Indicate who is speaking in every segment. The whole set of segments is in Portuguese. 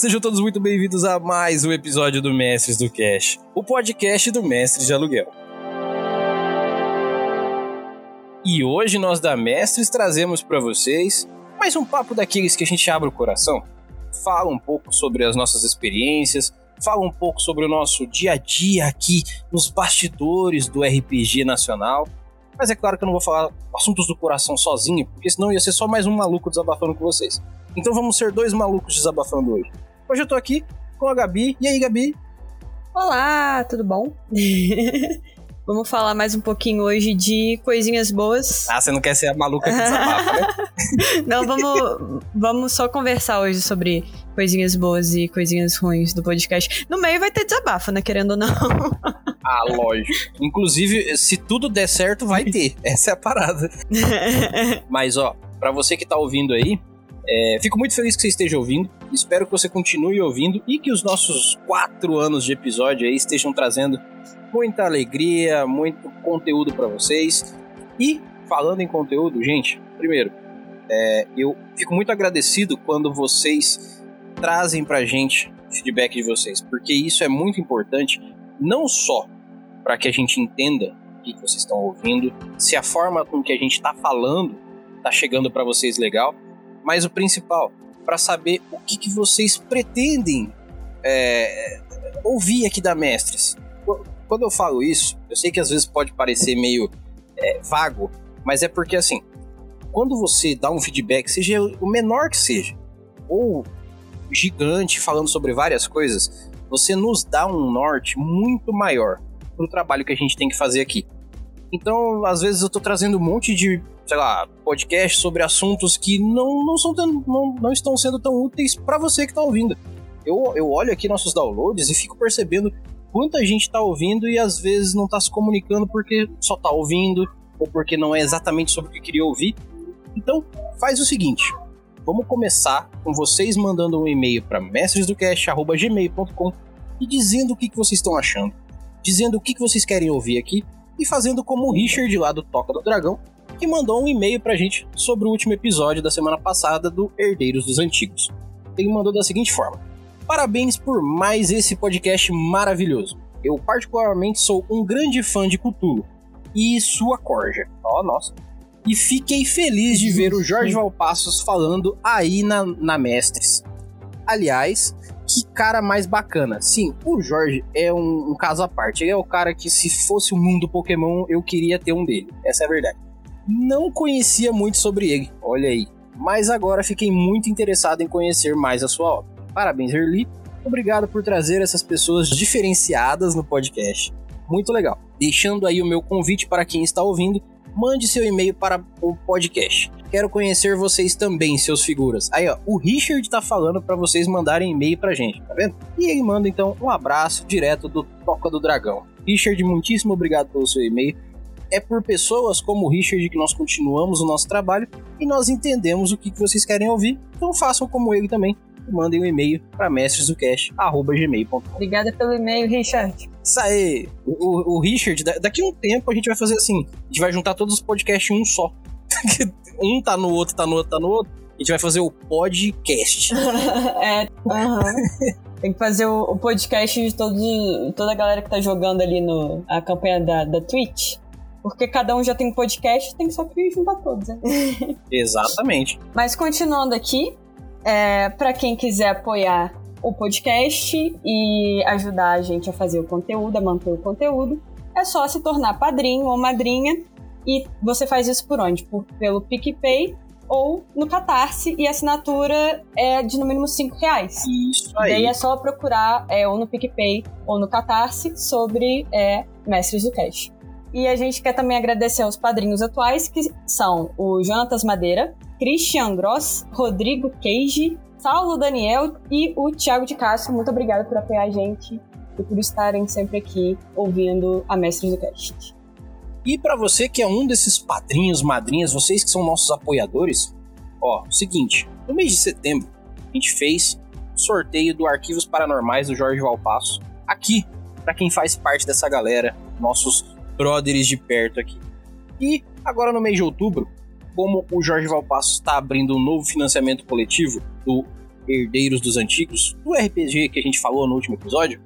Speaker 1: Sejam todos muito bem-vindos a mais um episódio do Mestres do Cash, o podcast do Mestre de Aluguel. E hoje nós da Mestres trazemos para vocês mais um papo daqueles que a gente abre o coração, fala um pouco sobre as nossas experiências, fala um pouco sobre o nosso dia a dia aqui nos bastidores do RPG nacional. Mas é claro que eu não vou falar assuntos do coração sozinho, porque senão ia ser só mais um maluco desabafando com vocês. Então vamos ser dois malucos desabafando hoje. Hoje eu tô aqui com a Gabi. E aí, Gabi?
Speaker 2: Olá, tudo bom? Vamos falar mais um pouquinho hoje de coisinhas boas.
Speaker 1: Ah, você não quer ser a maluca que desabafa, né?
Speaker 2: não, vamos, vamos só conversar hoje sobre coisinhas boas e coisinhas ruins do podcast. No meio vai ter desabafo, né? Querendo ou não.
Speaker 1: ah, lógico. Inclusive, se tudo der certo, vai ter. Essa é a parada. Mas, ó, para você que tá ouvindo aí, é, fico muito feliz que você esteja ouvindo. Espero que você continue ouvindo e que os nossos quatro anos de episódio aí estejam trazendo muita alegria, muito conteúdo para vocês. E falando em conteúdo, gente, primeiro, é, eu fico muito agradecido quando vocês trazem pra gente feedback de vocês, porque isso é muito importante, não só para que a gente entenda o que vocês estão ouvindo, se a forma com que a gente está falando está chegando para vocês legal, mas o principal, para saber o que, que vocês pretendem é, ouvir aqui da Mestres. Quando eu falo isso, eu sei que às vezes pode parecer meio é, vago, mas é porque assim, quando você dá um feedback, seja o menor que seja, ou gigante falando sobre várias coisas, você nos dá um norte muito maior para o trabalho que a gente tem que fazer aqui. Então, às vezes eu estou trazendo um monte de sei lá, podcast sobre assuntos que não, não, são tão, não, não estão sendo tão úteis para você que está ouvindo. Eu, eu olho aqui nossos downloads e fico percebendo quanta gente está ouvindo e às vezes não está se comunicando porque só está ouvindo ou porque não é exatamente sobre o que queria ouvir. Então, faz o seguinte: vamos começar com vocês mandando um e-mail para mestresdocast.gmail.com e dizendo o que, que vocês estão achando, dizendo o que, que vocês querem ouvir aqui e fazendo como o Richard lá do Toca do Dragão que mandou um e-mail pra gente sobre o último episódio da semana passada do Herdeiros dos Antigos. Ele mandou da seguinte forma: Parabéns por mais esse podcast maravilhoso. Eu, particularmente, sou um grande fã de Cthulhu e sua corja. Ó, oh, nossa. E fiquei feliz de ver o Jorge Valpassos falando aí na, na Mestres. Aliás, que cara mais bacana. Sim, o Jorge é um, um, caso à parte. Ele é o cara que, se fosse o mundo Pokémon, eu queria ter um dele. Essa é a verdade não conhecia muito sobre ele, olha aí. Mas agora fiquei muito interessado em conhecer mais a sua obra. Parabéns, Erli. Obrigado por trazer essas pessoas diferenciadas no podcast. Muito legal. Deixando aí o meu convite para quem está ouvindo, mande seu e-mail para o podcast. Quero conhecer vocês também, seus figuras. Aí, ó, o Richard tá falando para vocês mandarem e-mail pra gente, tá vendo? E ele manda então um abraço direto do Toca do Dragão. Richard, muitíssimo obrigado pelo seu e-mail é por pessoas como o Richard que nós continuamos o nosso trabalho e nós entendemos o que, vocês querem ouvir. Então façam como ele também. Mandem um e-mail para mestresdocast.gmail.com.
Speaker 2: Obrigada pelo e-mail, Richard.
Speaker 1: Isso aí. O, o, Richard, daqui a um tempo a gente vai fazer assim: a gente vai juntar todos os podcasts em um só. um tá no outro, tá no outro, tá no outro. A gente vai fazer o podcast.
Speaker 2: é, uhum. Tem que fazer o, o, podcast de todo, toda a galera que tá jogando ali no a campanha da, da Twitch. Porque cada um já tem um podcast, tem só que juntar todos, né?
Speaker 1: Exatamente.
Speaker 2: Mas continuando aqui, é, para quem quiser apoiar o podcast e ajudar a gente a fazer o conteúdo, a manter o conteúdo, é só se tornar padrinho ou madrinha. E você faz isso por onde? Por, pelo PicPay ou no Catarse e a assinatura é de no mínimo 5 reais.
Speaker 1: Isso aí.
Speaker 2: Daí é só procurar é, ou no PicPay ou no Catarse sobre é, Mestres do Cash. E a gente quer também agradecer aos padrinhos atuais, que são o Jonatas Madeira, Christian Gross, Rodrigo Keiji, Saulo Daniel e o Thiago de Castro. Muito obrigada por apoiar a gente e por estarem sempre aqui ouvindo a Mestres do Cast.
Speaker 1: E para você que é um desses padrinhos, madrinhas, vocês que são nossos apoiadores, ó, seguinte, no mês de setembro a gente fez sorteio do Arquivos Paranormais do Jorge Valpasso aqui para quem faz parte dessa galera, nossos brothers de perto aqui. E agora no mês de outubro, como o Jorge Valpasso está abrindo um novo financiamento coletivo do herdeiros dos antigos, do RPG que a gente falou no último episódio,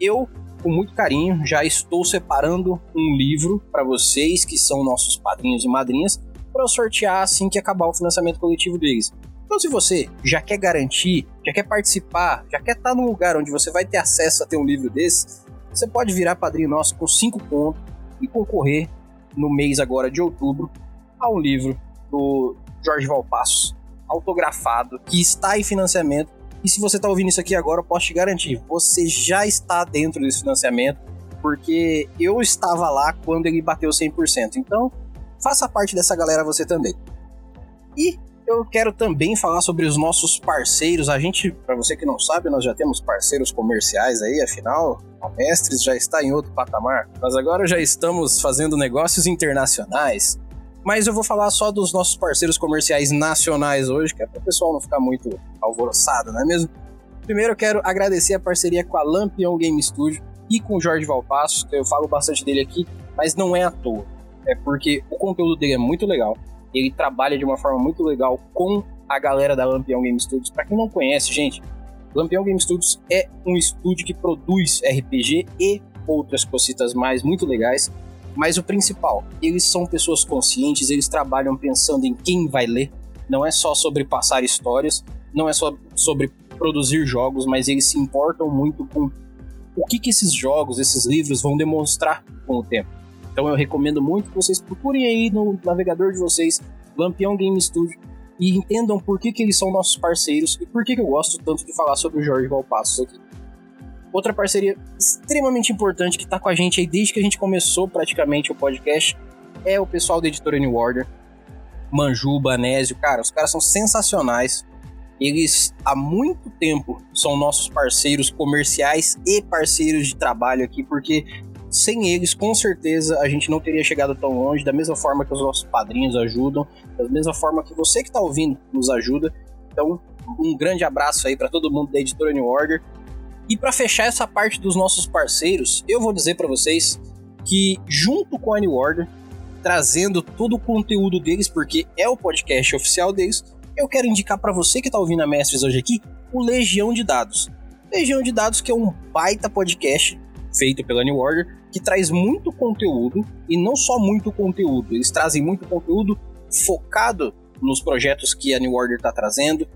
Speaker 1: eu, com muito carinho, já estou separando um livro para vocês que são nossos padrinhos e madrinhas para sortear assim que acabar o financiamento coletivo deles. Então, se você já quer garantir, já quer participar, já quer estar num lugar onde você vai ter acesso a ter um livro desse, você pode virar padrinho nosso com 5 pontos e concorrer no mês agora de outubro a um livro do Jorge Valpassos, autografado, que está em financiamento. E se você está ouvindo isso aqui agora, eu posso te garantir, você já está dentro desse financiamento, porque eu estava lá quando ele bateu 100%. Então, faça parte dessa galera você também. E eu quero também falar sobre os nossos parceiros. A gente, para você que não sabe, nós já temos parceiros comerciais aí, afinal, a Mestres já está em outro patamar. Nós agora já estamos fazendo negócios internacionais. Mas eu vou falar só dos nossos parceiros comerciais nacionais hoje, que é para o pessoal não ficar muito alvoroçado, não é mesmo? Primeiro eu quero agradecer a parceria com a Lampion Game Studio e com o Jorge Valpassos, que eu falo bastante dele aqui, mas não é à toa. É porque o conteúdo dele é muito legal ele trabalha de uma forma muito legal com a galera da Lampião Game Studios. Para quem não conhece, gente, Lampião Game Studios é um estúdio que produz RPG e outras cositas mais muito legais. Mas o principal, eles são pessoas conscientes, eles trabalham pensando em quem vai ler. Não é só sobre passar histórias, não é só sobre produzir jogos, mas eles se importam muito com o que, que esses jogos, esses livros vão demonstrar com o tempo. Então eu recomendo muito que vocês procurem aí no navegador de vocês Lampião Game Studio e entendam por que, que eles são nossos parceiros e por que, que eu gosto tanto de falar sobre o Jorge Valpassos aqui. Outra parceria extremamente importante que está com a gente aí desde que a gente começou praticamente o podcast é o pessoal da editora New Order. Manju, Banésio, cara, os caras são sensacionais. Eles há muito tempo são nossos parceiros comerciais e parceiros de trabalho aqui, porque sem eles, com certeza, a gente não teria chegado tão longe, da mesma forma que os nossos padrinhos ajudam, da mesma forma que você que está ouvindo nos ajuda. Então, um grande abraço aí para todo mundo da editora New Order. E para fechar essa parte dos nossos parceiros, eu vou dizer para vocês que junto com a New Order, trazendo todo o conteúdo deles, porque é o podcast oficial deles, eu quero indicar para você que está ouvindo a Mestres hoje aqui, o Legião de Dados. Legião de Dados que é um baita podcast feito pela New Order, que traz muito conteúdo, e não só muito conteúdo, eles trazem muito conteúdo focado nos projetos que a New Order está trazendo,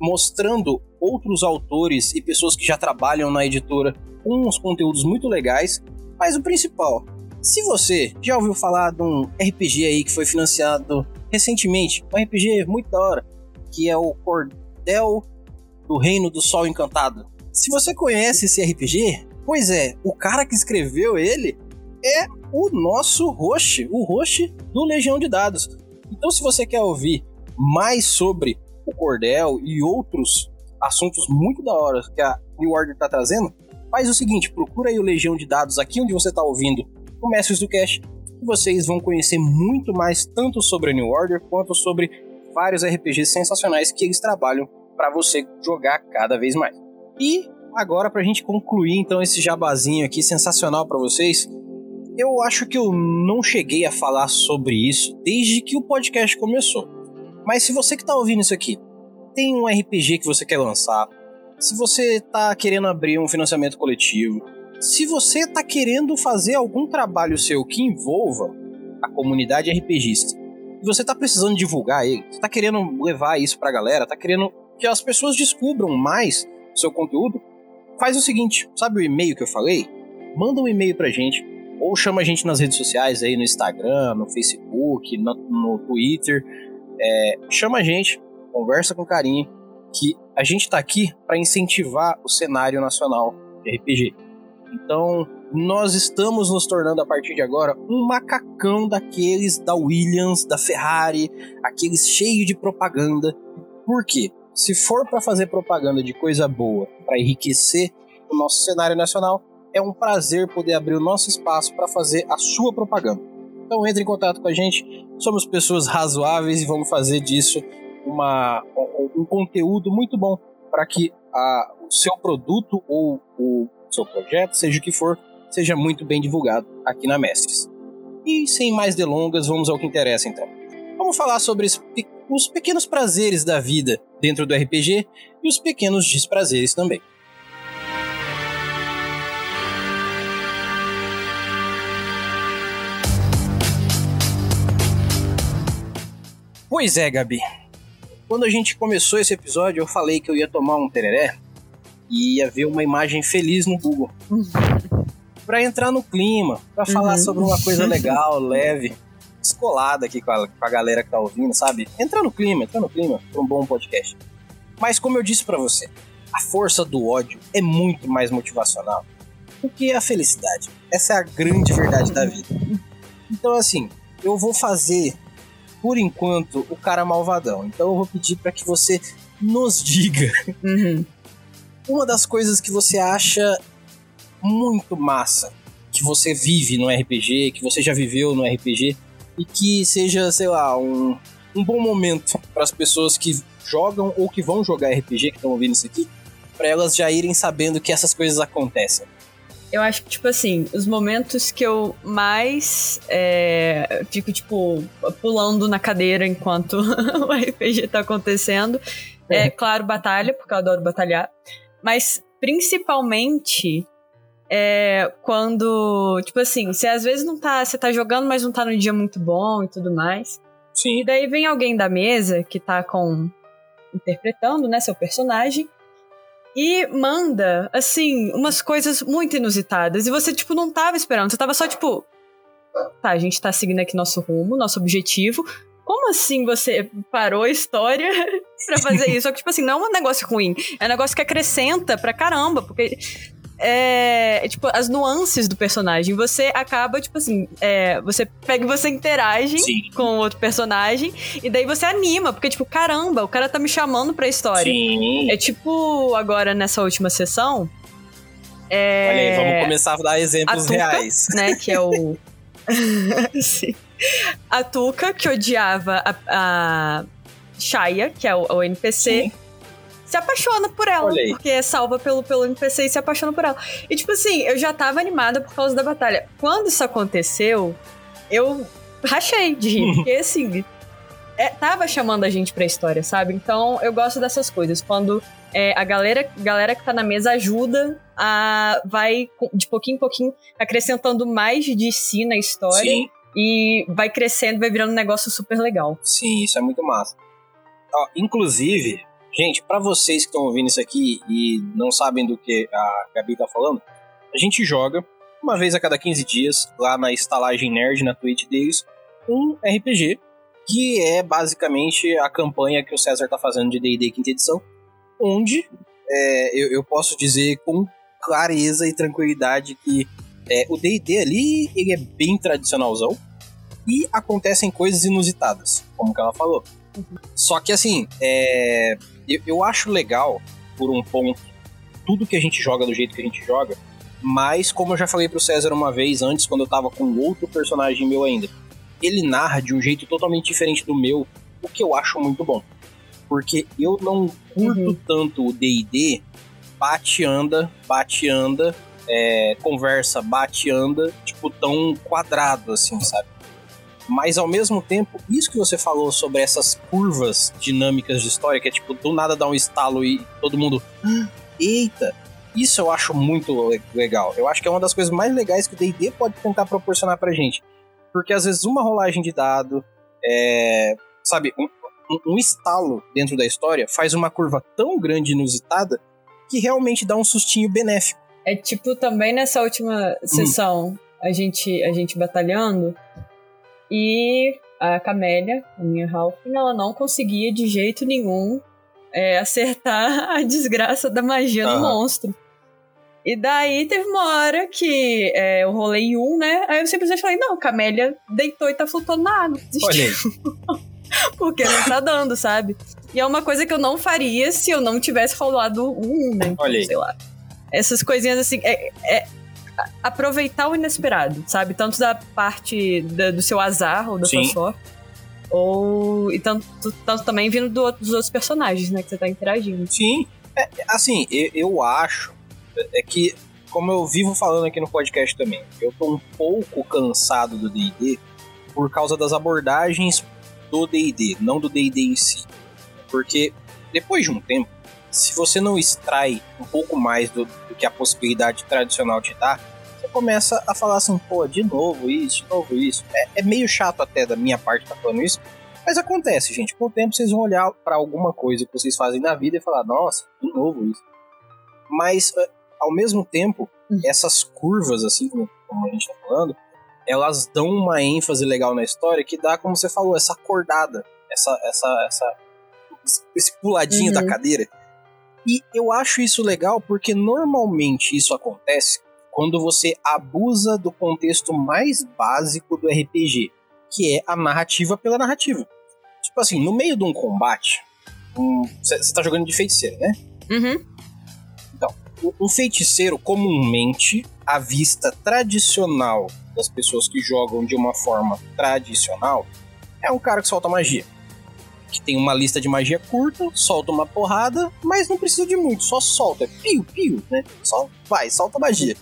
Speaker 1: mostrando outros autores e pessoas que já trabalham na editora com uns conteúdos muito legais. Mas o principal, se você já ouviu falar de um RPG aí que foi financiado recentemente, um RPG muito da hora, que é o Cordel do Reino do Sol Encantado. Se você conhece esse RPG, Pois é, o cara que escreveu ele é o nosso host, o host do Legião de Dados. Então, se você quer ouvir mais sobre o Cordel e outros assuntos muito da hora que a New Order está trazendo, faz o seguinte: procura aí o Legião de Dados aqui onde você está ouvindo o Mestres do Cash e vocês vão conhecer muito mais tanto sobre a New Order quanto sobre vários RPGs sensacionais que eles trabalham para você jogar cada vez mais. E Agora, pra gente concluir então esse jabazinho aqui sensacional para vocês, eu acho que eu não cheguei a falar sobre isso desde que o podcast começou. Mas se você que tá ouvindo isso aqui tem um RPG que você quer lançar, se você tá querendo abrir um financiamento coletivo, se você tá querendo fazer algum trabalho seu que envolva a comunidade RPGista, e você tá precisando divulgar ele, você tá querendo levar isso pra galera, tá querendo que as pessoas descubram mais seu conteúdo, faz o seguinte, sabe o e-mail que eu falei? Manda um e-mail pra gente, ou chama a gente nas redes sociais aí, no Instagram, no Facebook, no, no Twitter. É, chama a gente, conversa com carinho, que a gente tá aqui para incentivar o cenário nacional de RPG. Então, nós estamos nos tornando a partir de agora um macacão daqueles da Williams, da Ferrari, aqueles cheios de propaganda. Por quê? Se for para fazer propaganda de coisa boa, para enriquecer o nosso cenário nacional, é um prazer poder abrir o nosso espaço para fazer a sua propaganda. Então entre em contato com a gente, somos pessoas razoáveis e vamos fazer disso uma, um conteúdo muito bom para que a, o seu produto ou o seu projeto, seja o que for, seja muito bem divulgado aqui na Mestres. E sem mais delongas, vamos ao que interessa então. Vamos falar sobre os pequenos prazeres da vida dentro do RPG e os pequenos desprazeres também. Pois é, Gabi. Quando a gente começou esse episódio, eu falei que eu ia tomar um tereré e ia ver uma imagem feliz no Google. para entrar no clima, para falar uhum. sobre uma coisa legal, leve, descolada aqui com a, com a galera que tá ouvindo, sabe? Entrar no clima, entrar no clima para um bom podcast. Mas como eu disse para você, a força do ódio é muito mais motivacional do que a felicidade. Essa é a grande verdade da vida. Então assim, eu vou fazer por enquanto, o cara malvadão. Então eu vou pedir para que você nos diga uhum. uma das coisas que você acha muito massa, que você vive no RPG, que você já viveu no RPG, e que seja, sei lá, um, um bom momento para as pessoas que jogam ou que vão jogar RPG, que estão ouvindo isso aqui, para elas já irem sabendo que essas coisas acontecem
Speaker 2: eu acho que, tipo assim, os momentos que eu mais é, fico, tipo, pulando na cadeira enquanto o RPG tá acontecendo é, uhum. claro, batalha, porque eu adoro batalhar. Mas, principalmente, é quando, tipo assim, você às vezes não tá, você tá jogando, mas não tá num dia muito bom e tudo mais.
Speaker 1: Sim.
Speaker 2: E daí vem alguém da mesa que tá com interpretando, né, seu personagem e manda, assim, umas coisas muito inusitadas. E você, tipo, não tava esperando. Você tava só, tipo. Tá, a gente tá seguindo aqui nosso rumo, nosso objetivo. Como assim você parou a história pra fazer isso? Só que, tipo assim, não é um negócio ruim. É um negócio que acrescenta pra caramba. Porque é, é, tipo, as nuances do personagem. Você acaba, tipo assim, é, você pega e você interage Sim. com o outro personagem, e daí você anima, porque, tipo, caramba, o cara tá me chamando pra história. Sim. É tipo, agora nessa última sessão. É,
Speaker 1: Olha aí, vamos começar a dar exemplos a Tuca, reais.
Speaker 2: Né, que é o. Sim. A Tuca, que odiava a, a Shaya, que é o, o NPC. Sim se apaixona por ela. Porque é salva pelo, pelo NPC e se apaixona por ela. E tipo assim, eu já tava animada por causa da batalha. Quando isso aconteceu, eu rachei de rir. porque assim, é, tava chamando a gente pra história, sabe? Então eu gosto dessas coisas. Quando é, a galera, galera que tá na mesa ajuda a. vai de pouquinho em pouquinho acrescentando mais de si na história. Sim. E vai crescendo, vai virando um negócio super legal.
Speaker 1: Sim, isso é muito massa. Ó, inclusive, Gente, para vocês que estão ouvindo isso aqui e não sabem do que a Gabi tá falando, a gente joga uma vez a cada 15 dias lá na estalagem nerd na Twitch deles um RPG que é basicamente a campanha que o César tá fazendo de D&D quinta edição, onde é, eu, eu, posso dizer com clareza e tranquilidade que é, o D&D ali ele é bem tradicionalzão e acontecem coisas inusitadas, como que ela falou. Uhum. Só que assim, é, eu, eu acho legal, por um ponto, tudo que a gente joga do jeito que a gente joga, mas como eu já falei pro César uma vez antes, quando eu tava com outro personagem meu ainda, ele narra de um jeito totalmente diferente do meu, o que eu acho muito bom. Porque eu não curto uhum. tanto o D&D bate, anda, bate, anda, é, conversa, bate, anda, tipo, tão quadrado assim, sabe? Mas ao mesmo tempo, isso que você falou sobre essas curvas dinâmicas de história, que é tipo, do nada dá um estalo e todo mundo. Ah, eita! Isso eu acho muito legal. Eu acho que é uma das coisas mais legais que o DD pode tentar proporcionar pra gente. Porque às vezes uma rolagem de dado, é, sabe, um, um, um estalo dentro da história faz uma curva tão grande e inusitada que realmente dá um sustinho benéfico.
Speaker 2: É tipo também nessa última sessão, hum. a gente a gente batalhando, e a Camélia, a minha Halfling, ela não conseguia de jeito nenhum é, acertar a desgraça da magia uhum. do monstro. E daí teve uma hora que é, eu rolei um, né? Aí eu simplesmente falei, não, Camélia deitou e tá flutuando na água. Porque não tá dando, sabe? E é uma coisa que eu não faria se eu não tivesse rolado um, né? Então, sei lá. Essas coisinhas assim. É, é, aproveitar o inesperado, sabe? Tanto da parte da, do seu azar ou da Sim. sua sorte. Ou. E tanto, tanto também vindo do, dos outros personagens, né? Que você tá interagindo.
Speaker 1: Sim. É, assim, eu, eu acho é que, como eu vivo falando aqui no podcast também, eu tô um pouco cansado do DD por causa das abordagens do D&D, não do D&D em si. Porque depois de um tempo, se você não extrai um pouco mais do, do que a possibilidade tradicional te dá, você começa a falar assim, pô, de novo isso, de novo isso. É, é meio chato até da minha parte estar tá falando isso, mas acontece, gente. Com o tempo vocês vão olhar para alguma coisa que vocês fazem na vida e falar, nossa, de novo isso. Mas, eh, ao mesmo tempo, hum. essas curvas, assim como, como a gente tá falando, elas dão uma ênfase legal na história que dá, como você falou, essa acordada, essa, essa, essa, esse puladinho uhum. da cadeira. E eu acho isso legal porque normalmente isso acontece quando você abusa do contexto mais básico do RPG, que é a narrativa pela narrativa. Tipo assim, no meio de um combate, você um, tá jogando de feiticeiro, né?
Speaker 2: Uhum.
Speaker 1: Então, um feiticeiro, comumente, a vista tradicional das pessoas que jogam de uma forma tradicional, é um cara que solta magia que tem uma lista de magia curta, solta uma porrada, mas não precisa de muito, só solta. Pio, pio, né? Só vai, solta magia.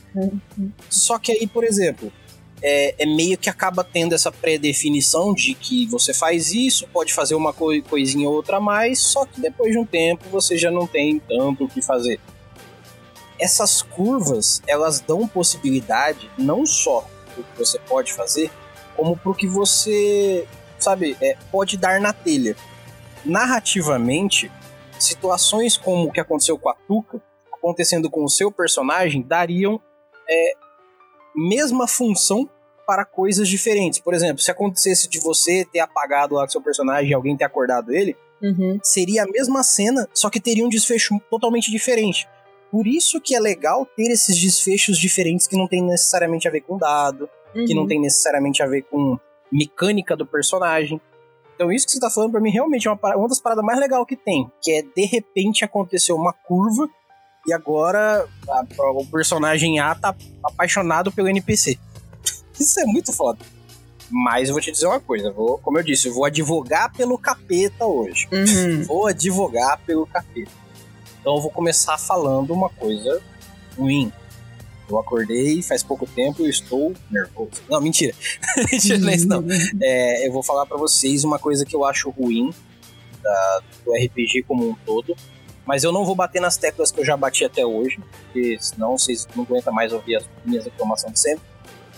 Speaker 1: Só que aí, por exemplo, é, é, meio que acaba tendo essa pré-definição de que você faz isso, pode fazer uma co coisinha ou outra a mais, só que depois de um tempo você já não tem tanto o que fazer. Essas curvas, elas dão possibilidade não só do que você pode fazer, como pro que você, sabe, é, pode dar na telha narrativamente, situações como o que aconteceu com a Tuca, acontecendo com o seu personagem, dariam é, mesma função para coisas diferentes. Por exemplo, se acontecesse de você ter apagado lá o seu personagem e alguém ter acordado ele,
Speaker 2: uhum.
Speaker 1: seria a mesma cena, só que teria um desfecho totalmente diferente. Por isso que é legal ter esses desfechos diferentes que não tem necessariamente a ver com dado, uhum. que não uhum. tem necessariamente a ver com mecânica do personagem. Então isso que você tá falando para mim realmente é uma, uma das paradas mais legais que tem, que é de repente aconteceu uma curva e agora a, a, o personagem A tá apaixonado pelo NPC. Isso é muito foda. Mas eu vou te dizer uma coisa, vou, como eu disse, eu vou advogar pelo capeta hoje.
Speaker 2: Uhum.
Speaker 1: Vou advogar pelo capeta. Então eu vou começar falando uma coisa ruim. Eu acordei faz pouco tempo e estou nervoso. Não, mentira. mentira, não é isso não. É, eu vou falar para vocês uma coisa que eu acho ruim da, do RPG como um todo. Mas eu não vou bater nas teclas que eu já bati até hoje, porque senão vocês não aguentam mais ouvir as minhas reclamações de sempre.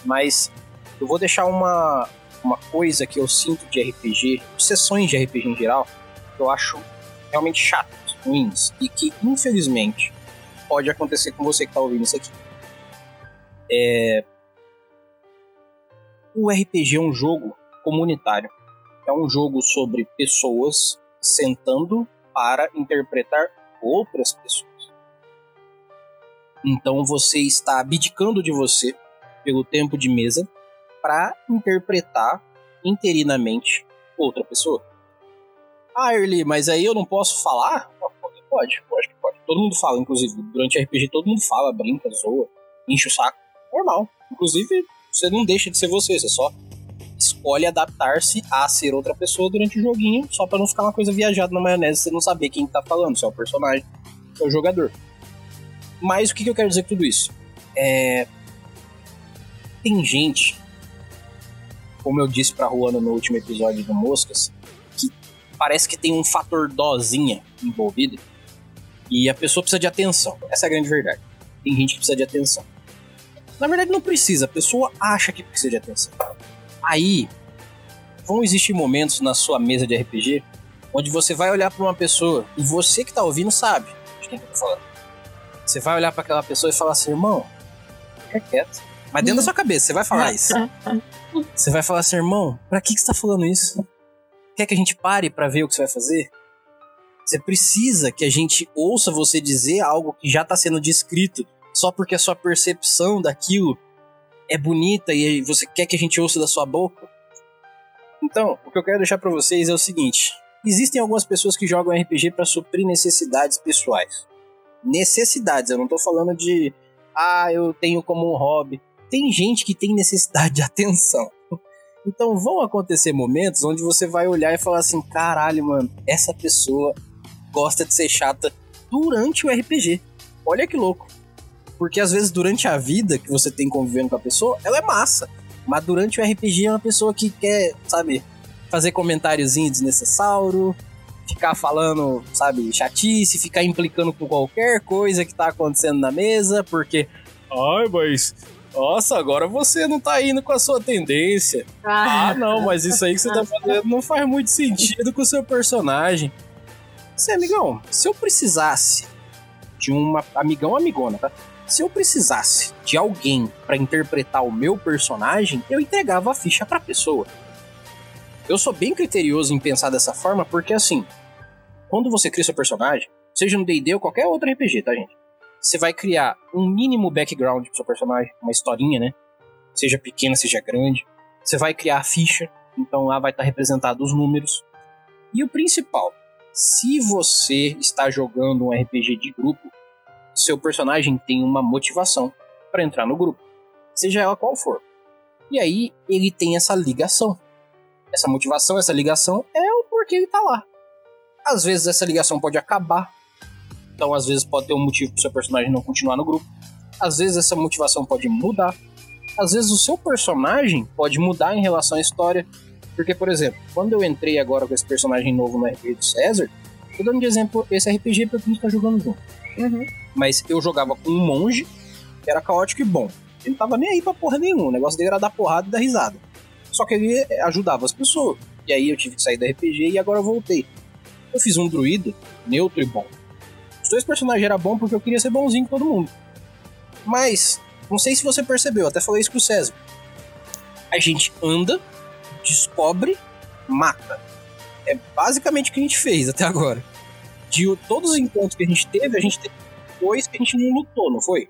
Speaker 1: Mas eu vou deixar uma, uma coisa que eu sinto de RPG, sessões de RPG em geral, que eu acho realmente chatas, ruins, e que infelizmente pode acontecer com você que está ouvindo isso aqui. É... O RPG é um jogo comunitário. É um jogo sobre pessoas sentando para interpretar outras pessoas. Então você está abdicando de você pelo tempo de mesa para interpretar interinamente outra pessoa. Ah, Early, mas aí eu não posso falar? Pode, pode, pode, pode. Todo mundo fala, inclusive. Durante RPG todo mundo fala, brinca, zoa, enche o saco normal. Inclusive, você não deixa de ser você, você só escolhe adaptar-se a ser outra pessoa durante o joguinho, só para não ficar uma coisa viajada na maionese, você não saber quem tá falando, se é o personagem, se é o jogador. Mas o que, eu quero dizer com tudo isso? É... Tem gente, como eu disse pra Ruana no último episódio do Moscas, que parece que tem um fator dozinha envolvido e a pessoa precisa de atenção. Essa é a grande verdade. Tem gente que precisa de atenção. Na verdade, não precisa, a pessoa acha que precisa de atenção. Aí, vão existir momentos na sua mesa de RPG onde você vai olhar para uma pessoa e você que tá ouvindo sabe de quem que eu tô falando. Você vai olhar para aquela pessoa e falar assim, irmão, fica quieto. Mas dentro da sua cabeça, você vai falar isso. Você vai falar assim, irmão, pra que, que você tá falando isso? Quer que a gente pare para ver o que você vai fazer? Você precisa que a gente ouça você dizer algo que já tá sendo descrito só porque a sua percepção daquilo é bonita e você quer que a gente ouça da sua boca. Então, o que eu quero deixar para vocês é o seguinte: existem algumas pessoas que jogam RPG para suprir necessidades pessoais. Necessidades, eu não tô falando de ah, eu tenho como um hobby. Tem gente que tem necessidade de atenção. Então vão acontecer momentos onde você vai olhar e falar assim: caralho, mano, essa pessoa gosta de ser chata durante o RPG. Olha que louco. Porque às vezes durante a vida que você tem convivendo com a pessoa, ela é massa. Mas durante o RPG é uma pessoa que quer, sabe, fazer comentáriozinho desnecessário, ficar falando, sabe, chatice, ficar implicando com qualquer coisa que tá acontecendo na mesa, porque. Ai, mas. Nossa, agora você não tá indo com a sua tendência. Ah, ah não, mas isso aí que você tá fazendo não faz muito sentido com o seu personagem. Você, amigão, se eu precisasse de uma. Amigão amigona, tá? Se eu precisasse de alguém para interpretar o meu personagem, eu entregava a ficha pra pessoa. Eu sou bem criterioso em pensar dessa forma, porque assim, quando você cria seu personagem, seja no D&D ou qualquer outro RPG, tá, gente? Você vai criar um mínimo background pro seu personagem, uma historinha, né? Seja pequena, seja grande. Você vai criar a ficha, então lá vai estar representado os números. E o principal, se você está jogando um RPG de grupo, seu personagem tem uma motivação para entrar no grupo, seja ela qual for. E aí ele tem essa ligação. Essa motivação, essa ligação é o porquê ele tá lá. Às vezes essa ligação pode acabar. Então, às vezes pode ter um motivo pro seu personagem não continuar no grupo. Às vezes essa motivação pode mudar. Às vezes o seu personagem pode mudar em relação à história. Porque, por exemplo, quando eu entrei agora com esse personagem novo no RPG do César, tô dando de exemplo esse RPG porque a gente tá jogando junto. Uhum. Mas eu jogava com um monge, que era caótico e bom. Ele não tava nem aí pra porra nenhuma. O negócio dele era dar porrada e dar risada. Só que ele ajudava as pessoas. E aí eu tive que sair da RPG e agora eu voltei. Eu fiz um druida, neutro e bom. Os dois personagens eram bons porque eu queria ser bonzinho com todo mundo. Mas, não sei se você percebeu, até falei isso com o César. A gente anda, descobre, mata. É basicamente o que a gente fez até agora. De todos os encontros que a gente teve, a gente teve dois que a gente não lutou, não foi?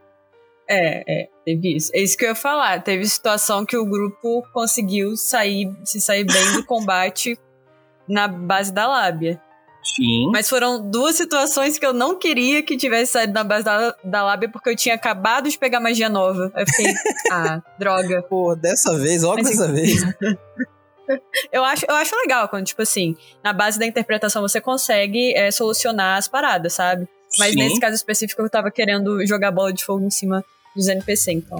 Speaker 2: É, é, teve isso. É isso que eu ia falar. Teve situação que o grupo conseguiu sair, se sair bem do combate na base da lábia.
Speaker 1: Sim.
Speaker 2: Mas foram duas situações que eu não queria que tivesse saído na base da, da lábia, porque eu tinha acabado de pegar magia nova. Eu fiquei, ah, droga.
Speaker 1: Pô, dessa vez, logo Mas, dessa vez.
Speaker 2: eu, acho, eu acho legal quando, tipo assim, na base da interpretação você consegue é, solucionar as paradas, sabe? Mas Sim. nesse caso específico eu tava querendo jogar bola de fogo em cima dos NPC, então.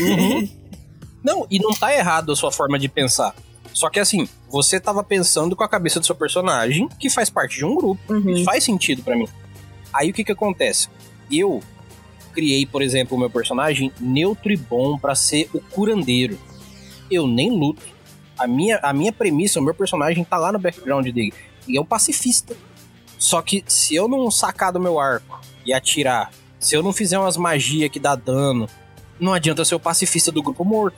Speaker 1: Uhum. não, e não tá errado a sua forma de pensar. Só que assim, você tava pensando com a cabeça do seu personagem, que faz parte de um grupo. Uhum. Isso faz sentido para mim. Aí o que que acontece? Eu criei, por exemplo, o meu personagem neutro e bom para ser o curandeiro. Eu nem luto. A minha, a minha premissa, o meu personagem tá lá no background dele. E é um pacifista. Só que se eu não sacar do meu arco e atirar se eu não fizer umas magias que dá dano, não adianta ser o pacifista do grupo morto.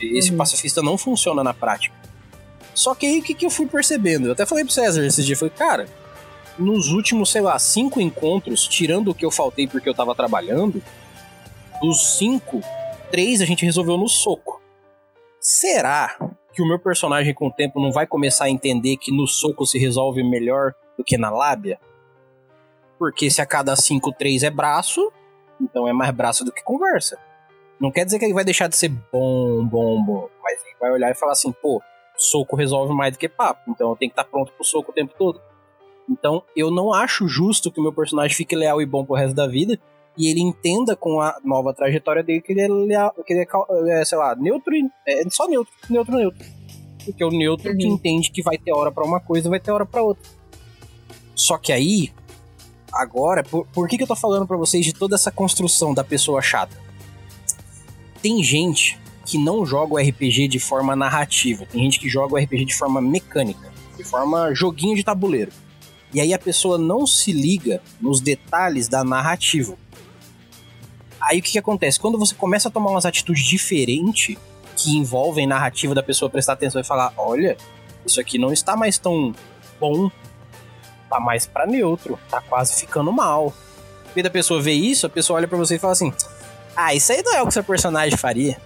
Speaker 1: Esse uhum. pacifista não funciona na prática. Só que aí o que, que eu fui percebendo? Eu até falei pro César esse dia, falei, cara, nos últimos, sei lá, cinco encontros, tirando o que eu faltei porque eu tava trabalhando, dos cinco, três a gente resolveu no soco. Será que o meu personagem com o tempo não vai começar a entender que no soco se resolve melhor do que na lábia? Porque se a cada cinco, três é braço, então é mais braço do que conversa. Não quer dizer que ele vai deixar de ser bom, bom, bom. Mas ele vai olhar e falar assim, pô, soco resolve mais do que papo. Então eu tenho que estar tá pronto pro soco o tempo todo. Então eu não acho justo que o meu personagem fique leal e bom pro resto da vida. E ele entenda com a nova trajetória dele que ele é que ele é, é sei lá, neutro e. É só neutro, neutro, neutro. Porque o neutro uhum. que entende que vai ter hora para uma coisa vai ter hora para outra. Só que aí, agora, por, por que, que eu tô falando para vocês de toda essa construção da pessoa chata? Tem gente que não joga o RPG de forma narrativa, tem gente que joga o RPG de forma mecânica, de forma joguinho de tabuleiro. E aí a pessoa não se liga nos detalhes da narrativa. Aí o que, que acontece? Quando você começa a tomar umas atitudes diferentes que envolvem narrativa da pessoa prestar atenção e falar: olha, isso aqui não está mais tão bom tá mais pra neutro, tá quase ficando mal. E da pessoa vê isso, a pessoa olha para você e fala assim: Ah, isso aí não é o que seu personagem faria.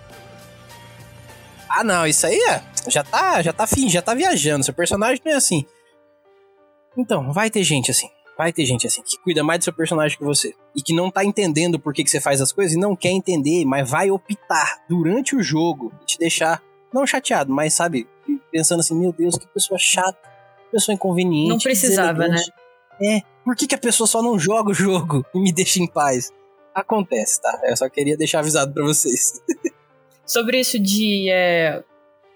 Speaker 1: Ah, não, isso aí é. Já tá, já tá fim, já tá viajando. Seu personagem não é assim. Então, vai ter gente assim. Vai ter gente assim, que cuida mais do seu personagem que você. E que não tá entendendo por que, que você faz as coisas e não quer entender, mas vai optar durante o jogo e te deixar, não chateado, mas sabe, pensando assim: meu Deus, que pessoa chata pessoa inconveniente.
Speaker 2: Não precisava, né?
Speaker 1: É, por que, que a pessoa só não joga o jogo e me deixa em paz? Acontece, tá? Eu só queria deixar avisado para vocês.
Speaker 2: Sobre isso de é,